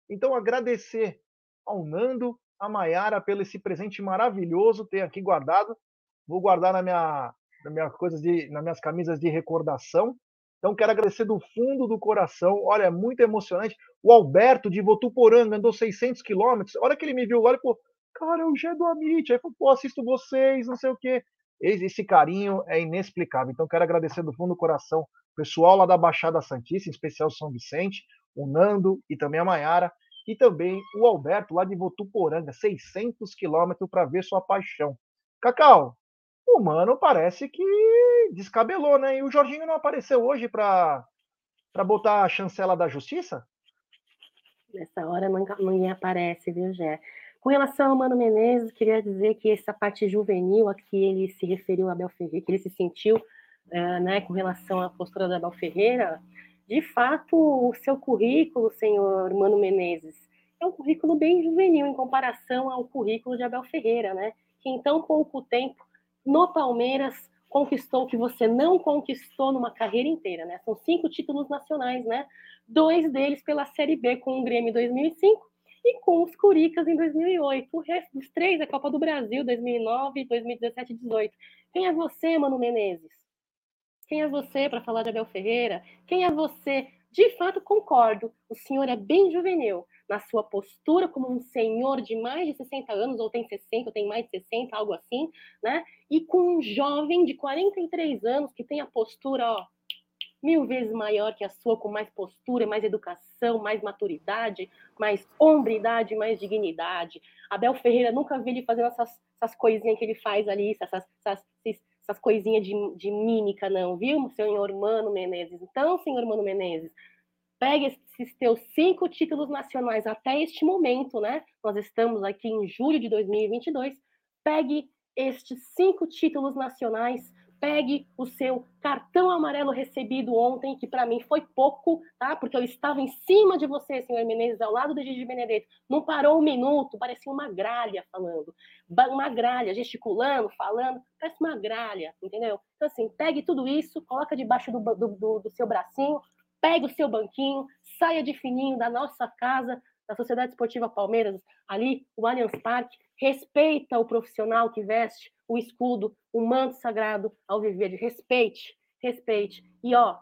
Então, agradecer ao Nando, a Maiara, pelo esse presente maravilhoso, ter aqui guardado. Vou guardar na minha, na minha coisas de, nas minhas camisas de recordação. Então, quero agradecer do fundo do coração. Olha, é muito emocionante. O Alberto de Votuporanga andou 600 quilômetros. A hora que ele me viu lá, ele Cara, o Gé do Amit. Aí falou: Pô, assisto vocês, não sei o quê. Esse carinho é inexplicável. Então, quero agradecer do fundo do coração o pessoal lá da Baixada Santista, em especial São Vicente, o Nando e também a Maiara, e também o Alberto lá de Votuporanga, 600 quilômetros para ver sua paixão. Cacau, o Mano parece que descabelou, né? E o Jorginho não apareceu hoje para botar a chancela da justiça? Nessa hora nunca, ninguém aparece, viu, Gé? Com relação ao Mano Menezes, queria dizer que essa parte juvenil a que ele se referiu a Abel Ferreira, que ele se sentiu uh, né, com relação à postura da Abel Ferreira, de fato, o seu currículo, senhor Mano Menezes, é um currículo bem juvenil em comparação ao currículo de Abel Ferreira, né? Que em tão pouco tempo no Palmeiras conquistou o que você não conquistou numa carreira inteira, né? São cinco títulos nacionais, né? Dois deles pela Série B com o Grêmio em 2005 e com os Curicas em 2008. O resto dos três é Copa do Brasil 2009, 2017 e 2018. Quem é você, Mano Menezes? Quem é você para falar de Abel Ferreira? Quem é você? De fato, concordo. O senhor é bem juvenil na sua postura como um senhor de mais de 60 anos, ou tem 60, ou tem mais de 60, algo assim, né? E com um jovem de 43 anos que tem a postura, ó, mil vezes maior que a sua, com mais postura, mais educação, mais maturidade, mais hombridade, mais dignidade. Abel Ferreira nunca vi ele fazendo essas, essas coisinhas que ele faz ali, essas, essas, essas coisinhas de, de mímica, não, viu, senhor Mano Menezes? Então, senhor Mano Menezes, Pegue esses teus cinco títulos nacionais até este momento, né? Nós estamos aqui em julho de 2022. Pegue estes cinco títulos nacionais, pegue o seu cartão amarelo recebido ontem, que para mim foi pouco, tá? Porque eu estava em cima de você, senhor Menezes, ao lado do Gigi Benedetto. Não parou um minuto, parecia uma gralha falando. Uma gralha, gesticulando, falando, parece uma gralha, entendeu? Então, assim, pegue tudo isso, coloca debaixo do, do, do, do seu bracinho, pegue o seu banquinho, saia de fininho da nossa casa, da Sociedade Esportiva Palmeiras, ali, o Allianz Parque, respeita o profissional que veste o escudo, o manto sagrado ao viver, respeite, respeite. E ó,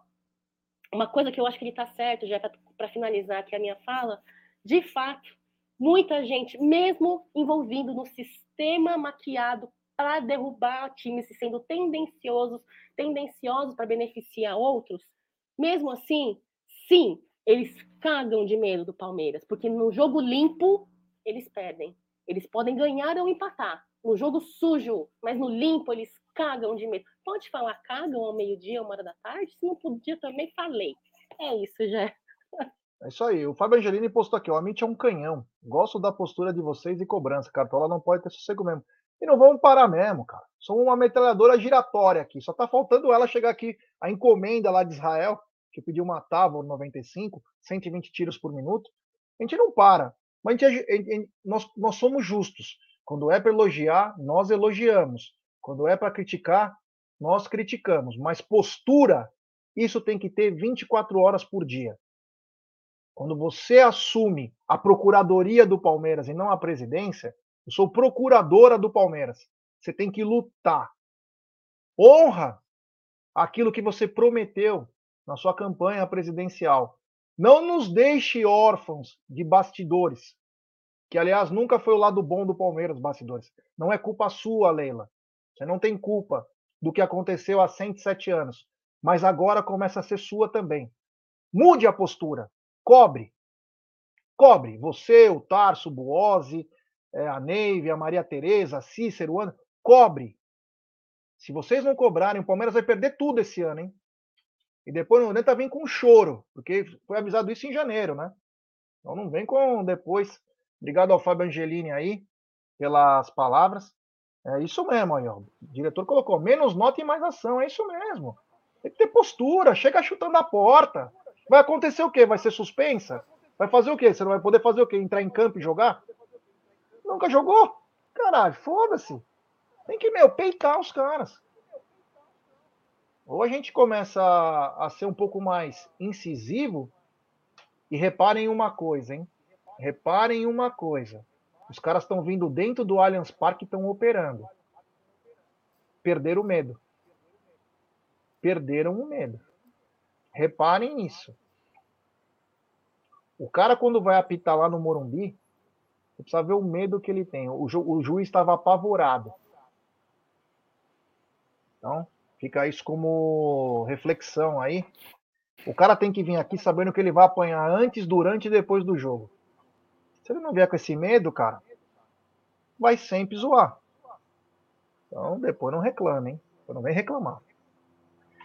uma coisa que eu acho que ele está certo, já para finalizar aqui a minha fala, de fato, muita gente, mesmo envolvido no sistema maquiado para derrubar times sendo tendenciosos, tendenciosos para beneficiar outros, mesmo assim, sim, eles cagam de medo do Palmeiras, porque no jogo limpo eles perdem. Eles podem ganhar ou empatar. No jogo sujo, mas no limpo eles cagam de medo. Pode falar cagam ao meio-dia, uma hora da tarde? Se não podia, também falei. É isso, já. É isso aí. O Fábio Angelini postou aqui: o Amit é um canhão. Gosto da postura de vocês e cobrança. Cartola não pode ter sossego mesmo. E não vamos parar mesmo, cara. Somos uma metralhadora giratória aqui. Só tá faltando ela chegar aqui. A encomenda lá de Israel, que pediu uma Tavor 95, 120 tiros por minuto. A gente não para. Mas a gente, a gente, nós, nós somos justos. Quando é para elogiar, nós elogiamos. Quando é para criticar, nós criticamos. Mas postura, isso tem que ter 24 horas por dia. Quando você assume a procuradoria do Palmeiras e não a presidência, eu sou procuradora do Palmeiras. Você tem que lutar. Honra aquilo que você prometeu na sua campanha presidencial. Não nos deixe órfãos de bastidores, que aliás nunca foi o lado bom do Palmeiras, bastidores. Não é culpa sua, Leila. Você não tem culpa do que aconteceu há 107 anos, mas agora começa a ser sua também. Mude a postura. Cobre. Cobre. Você, o Tarso, o Buozzi, é, a Neive, a Maria Tereza, a Cícero, o Ana, cobre. Se vocês não cobrarem, o Palmeiras vai perder tudo esse ano, hein? E depois não adianta vir com choro, porque foi avisado isso em janeiro, né? Então não vem com depois. Obrigado ao Fábio Angelini aí pelas palavras. É isso mesmo aí, ó. O diretor colocou menos nota e mais ação. É isso mesmo. Tem que ter postura, chega chutando a porta. Vai acontecer o quê? Vai ser suspensa? Vai fazer o quê? Você não vai poder fazer o quê? Entrar em campo e jogar? Nunca jogou? Caralho, foda-se. Tem que, meu, peitar os caras. Ou a gente começa a, a ser um pouco mais incisivo e reparem uma coisa, hein? Reparem uma coisa. Os caras estão vindo dentro do Allianz Parque e estão operando. Perderam o medo. Perderam o medo. Reparem nisso. O cara, quando vai apitar lá no Morumbi, você precisa ver o medo que ele tem. O, ju, o juiz estava apavorado. Então, fica isso como reflexão aí. O cara tem que vir aqui sabendo que ele vai apanhar antes, durante e depois do jogo. Se ele não vier com esse medo, cara, vai sempre zoar. Então, depois não reclame, hein? Depois não vem reclamar.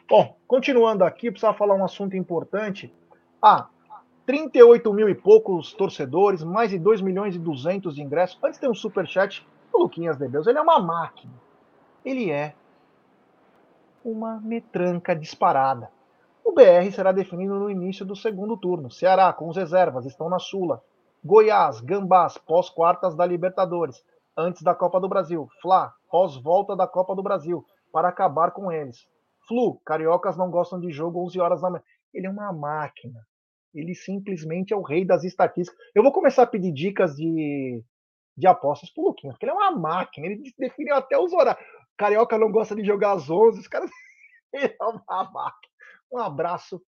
Bom, continuando aqui, precisava falar um assunto importante. Ah, 38 mil e poucos torcedores, mais de 2 milhões e 200 de ingressos. Antes tem um superchat o Luquinhas de Deus. Ele é uma máquina. Ele é uma metranca disparada. O BR será definido no início do segundo turno. Ceará, com os reservas, estão na Sula. Goiás, Gambás, pós-quartas da Libertadores. Antes da Copa do Brasil. Fla, pós-volta da Copa do Brasil. Para acabar com eles. Flu, cariocas não gostam de jogo 11 horas da manhã. Ele é uma máquina. Ele simplesmente é o rei das estatísticas. Eu vou começar a pedir dicas de, de apostas pro Luquinhas, porque ele é uma máquina. Ele define até os horários. Carioca não gosta de jogar às 11. Os caras. [LAUGHS] é. Um abraço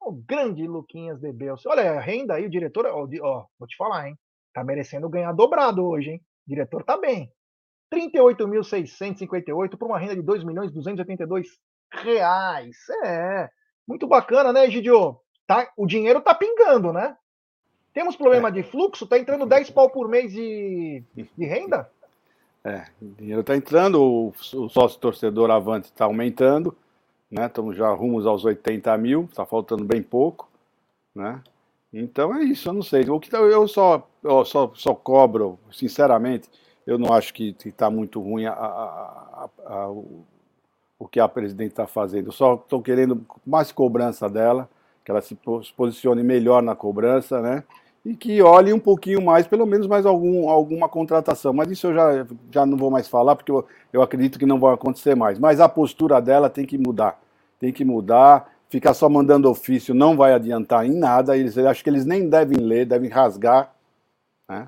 ao grande Luquinhas de Belso. Olha, a renda aí, o diretor. Ó, ó, vou te falar, hein? Tá merecendo ganhar dobrado hoje, hein? O diretor tá bem. 38.658 por uma renda de 2 milhões 282 reais. É, muito bacana, né, Gidio? Tá, o dinheiro tá pingando, né? Temos problema é. de fluxo? Tá entrando 10 pau por mês de, de renda? É, o dinheiro tá entrando, o, o sócio torcedor Avante está aumentando, né? Estamos já rumos aos 80 mil, está faltando bem pouco, né? Então é isso, eu não sei. O que tá, eu só, eu só, só cobro, sinceramente, eu não acho que está muito ruim a, a, a, o que a presidente está fazendo. Eu só estou querendo mais cobrança dela, que ela se posicione melhor na cobrança, né? E que olhe um pouquinho mais, pelo menos mais algum, alguma contratação. Mas isso eu já, já não vou mais falar, porque eu, eu acredito que não vai acontecer mais. Mas a postura dela tem que mudar. Tem que mudar. Ficar só mandando ofício não vai adiantar em nada. Eles, acho que eles nem devem ler, devem rasgar. Né?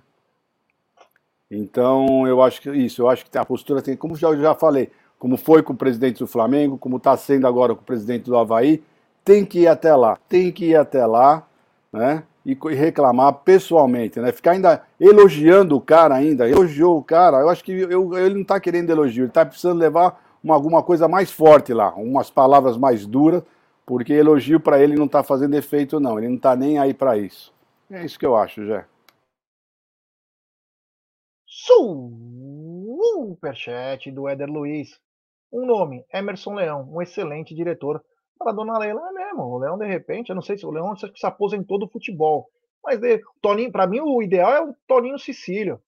Então, eu acho que isso, eu acho que a postura tem, como já, já falei, como foi com o presidente do Flamengo, como está sendo agora com o presidente do Havaí, tem que ir até lá, tem que ir até lá, né? E reclamar pessoalmente, né? Ficar ainda elogiando o cara ainda, elogiou o cara, eu acho que eu, ele não está querendo elogio, ele está precisando levar uma, alguma coisa mais forte lá, umas palavras mais duras, porque elogio para ele não está fazendo efeito não, ele não está nem aí para isso. É isso que eu acho, Jé. Superchat do Éder Luiz. Um nome, Emerson Leão, um excelente diretor, Fala, dona Leila, é mesmo. O Leão, de repente, eu não sei se o Leão se aposentou do futebol. Mas de, Toninho, para mim, o ideal é o Toninho Cecílio.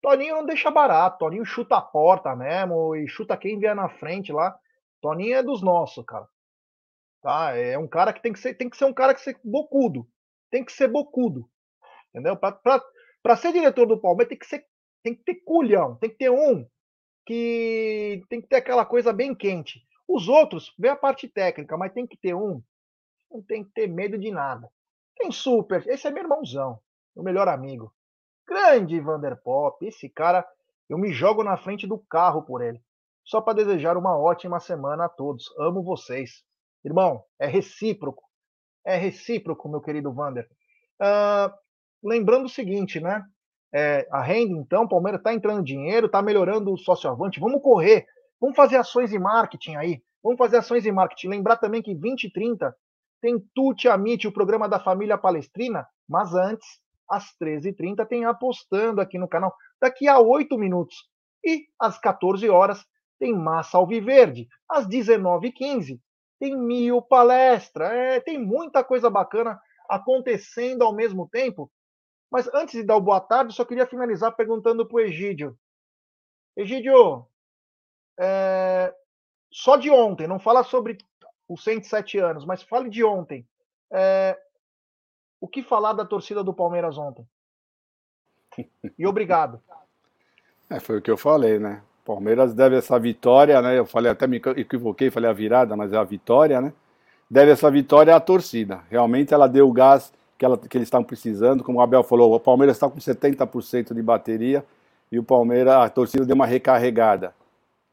Toninho não deixa barato. Toninho chuta a porta mesmo e chuta quem vier na frente lá. Toninho é dos nossos, cara. Tá? É um cara que tem que ser, tem que ser um cara que ser bocudo. Tem que ser bocudo. Entendeu? Para ser diretor do Palmeiras tem que ser tem que ter culhão, tem que ter um que tem que ter aquela coisa bem quente. Os outros, vê a parte técnica, mas tem que ter um, não tem que ter medo de nada. Tem super, esse é meu irmãozão, meu melhor amigo. Grande Vanderpop, esse cara, eu me jogo na frente do carro por ele. Só para desejar uma ótima semana a todos. Amo vocês. Irmão, é recíproco. É recíproco, meu querido Vander. Uh, lembrando o seguinte, né? É, a renda, então, o Palmeiras está entrando dinheiro, está melhorando o sócio avante. Vamos correr, vamos fazer ações de marketing aí. Vamos fazer ações de marketing. Lembrar também que 20 e 30 tem Tuti Amit, o programa da família palestrina, mas antes, às 13h30, tem Apostando aqui no canal, daqui a 8 minutos. E às 14 horas tem Massa Alviverde. Às 19h15 tem Mil Palestra. É, tem muita coisa bacana acontecendo ao mesmo tempo. Mas antes de dar o boa tarde, só queria finalizar perguntando para o Egídio. Egídio, é, só de ontem, não fala sobre os 107 anos, mas fale de ontem. É, o que falar da torcida do Palmeiras ontem? E obrigado. [LAUGHS] É, foi o que eu falei, né? Palmeiras deve essa vitória, né? Eu falei, até me equivoquei, falei a virada, mas é a vitória, né? Deve essa vitória à torcida. Realmente ela deu o gás que, ela, que eles estavam precisando. Como o Abel falou, o Palmeiras está com 70% de bateria e o Palmeiras, a torcida deu uma recarregada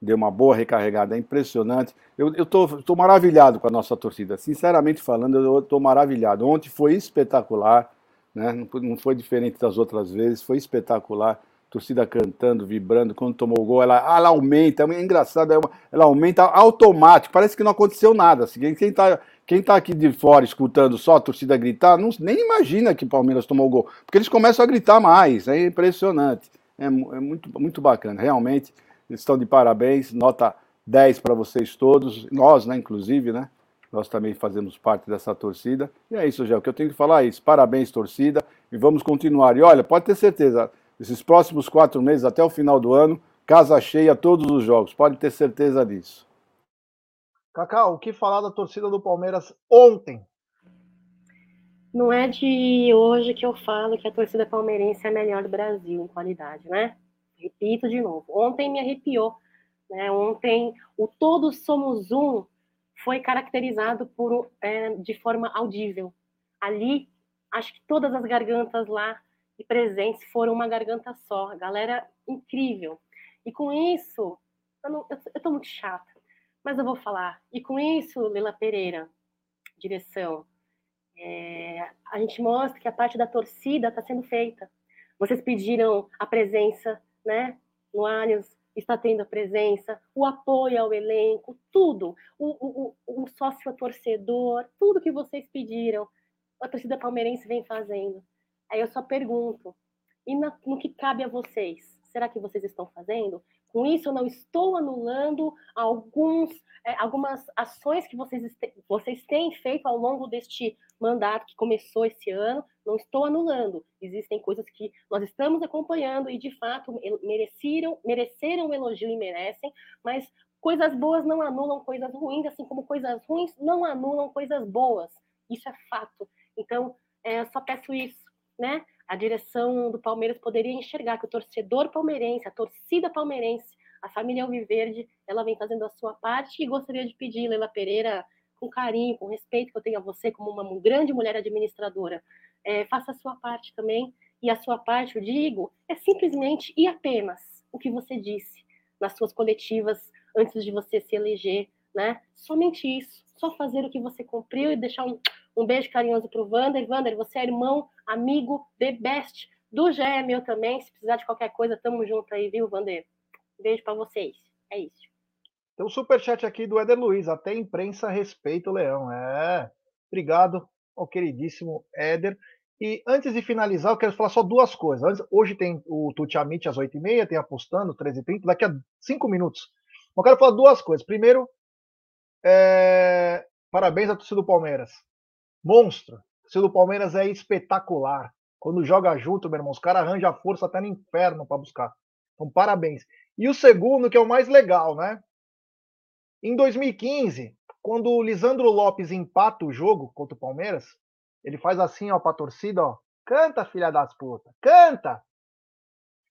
deu uma boa recarregada, é impressionante. Eu estou maravilhado com a nossa torcida, sinceramente falando, eu estou maravilhado. Ontem foi espetacular, né? não, foi diferente das outras vezes, foi espetacular. Torcida cantando, vibrando, quando tomou o gol, ela, ela aumenta, é engraçado, é ela aumenta automático, parece que não aconteceu nada. Assim, quem está quem tá aqui de fora escutando só a torcida gritar, não, nem imagina que o Palmeiras tomou o gol, porque eles começam a gritar mais, é impressionante. É, é muito, muito bacana, realmente estão de parabéns, nota 10 para vocês todos, nós, né, inclusive, né? Nós também fazemos parte dessa torcida. E é isso, já. O que eu tenho que falar é isso. Parabéns, torcida, e vamos continuar. E olha, pode ter certeza, esses próximos quatro meses, até o final do ano, casa cheia todos os jogos. Pode ter certeza disso. Cacau, o que falar da torcida do Palmeiras ontem? Não é de hoje que eu falo que a torcida palmeirense é a melhor do Brasil em qualidade, né? Repito de novo. Ontem me arrepiou. Né? Ontem o Todos Somos Um foi caracterizado por, é, de forma audível. Ali, acho que todas as gargantas lá e presentes foram uma garganta só. Galera incrível. E com isso, eu, tô muito chata, mas eu vou falar. E com isso, Lila Pereira, direção, é, a gente mostra que a parte da torcida está sendo feita. Vocês pediram a presença né? No Allianz está tendo a presença, o apoio ao elenco, tudo, o, o, o sócio torcedor, tudo que vocês pediram, a torcida palmeirense vem fazendo. Aí eu só pergunto, e na, no que cabe a vocês? Será que vocês estão fazendo? Com isso, eu não estou anulando alguns, é, algumas ações que vocês, vocês têm feito ao longo deste mandato que começou esse ano, não estou anulando. Existem coisas que nós estamos acompanhando e, de fato, mereceram, mereceram um elogio e merecem, mas coisas boas não anulam coisas ruins, assim como coisas ruins não anulam coisas boas. Isso é fato. Então, é, só peço isso, né? A direção do Palmeiras poderia enxergar que o torcedor palmeirense, a torcida palmeirense, a família Alviverde, ela vem fazendo a sua parte e gostaria de pedir, Leila Pereira, com carinho, com respeito que eu tenho a você como uma grande mulher administradora, é, faça a sua parte também. E a sua parte, eu digo, é simplesmente e apenas o que você disse nas suas coletivas antes de você se eleger, né? Somente isso. Só fazer o que você cumpriu e deixar um, um beijo carinhoso para o Wander. Wander, você é irmão, amigo, the best do Gé, meu também. Se precisar de qualquer coisa, tamo junto aí, viu, Wander? Beijo para vocês. É isso. Tem um superchat aqui do Éder Luiz. Até imprensa respeita o Leão. É. Obrigado ao queridíssimo Éder. E antes de finalizar, eu quero falar só duas coisas. Antes, hoje tem o Tuti Amit às 8h30, tem apostando, 13h30, daqui a 5 minutos. Eu quero falar duas coisas. Primeiro, é... Parabéns à torcida do Palmeiras. Monstro. Torcida do Palmeiras é espetacular. Quando joga junto, meu irmão, os caras arranjam força até no inferno para buscar. Então, parabéns. E o segundo, que é o mais legal, né? Em 2015, quando o Lisandro Lopes empata o jogo contra o Palmeiras, ele faz assim, ó, pra torcida, ó. Canta, filha das putas, canta!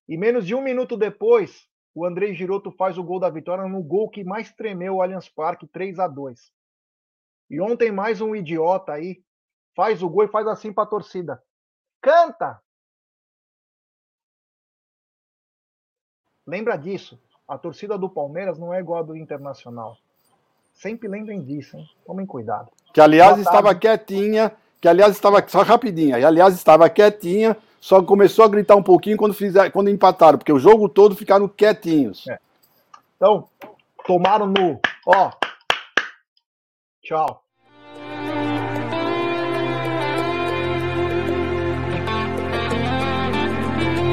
E menos de um minuto depois, o Andrei Giroto faz o gol da vitória no gol que mais tremeu o Allianz Parque, 3 a 2 E ontem mais um idiota aí faz o gol e faz assim pra torcida. Canta! Lembra disso. A torcida do Palmeiras não é igual a do Internacional. Sempre lembrem disso, hein? Tomem cuidado. Que aliás estava quietinha, que aliás estava só rapidinha, e aliás estava quietinha, só começou a gritar um pouquinho quando fizer, quando empataram, porque o jogo todo ficaram quietinhos. É. Então, tomaram no, ó. Tchau.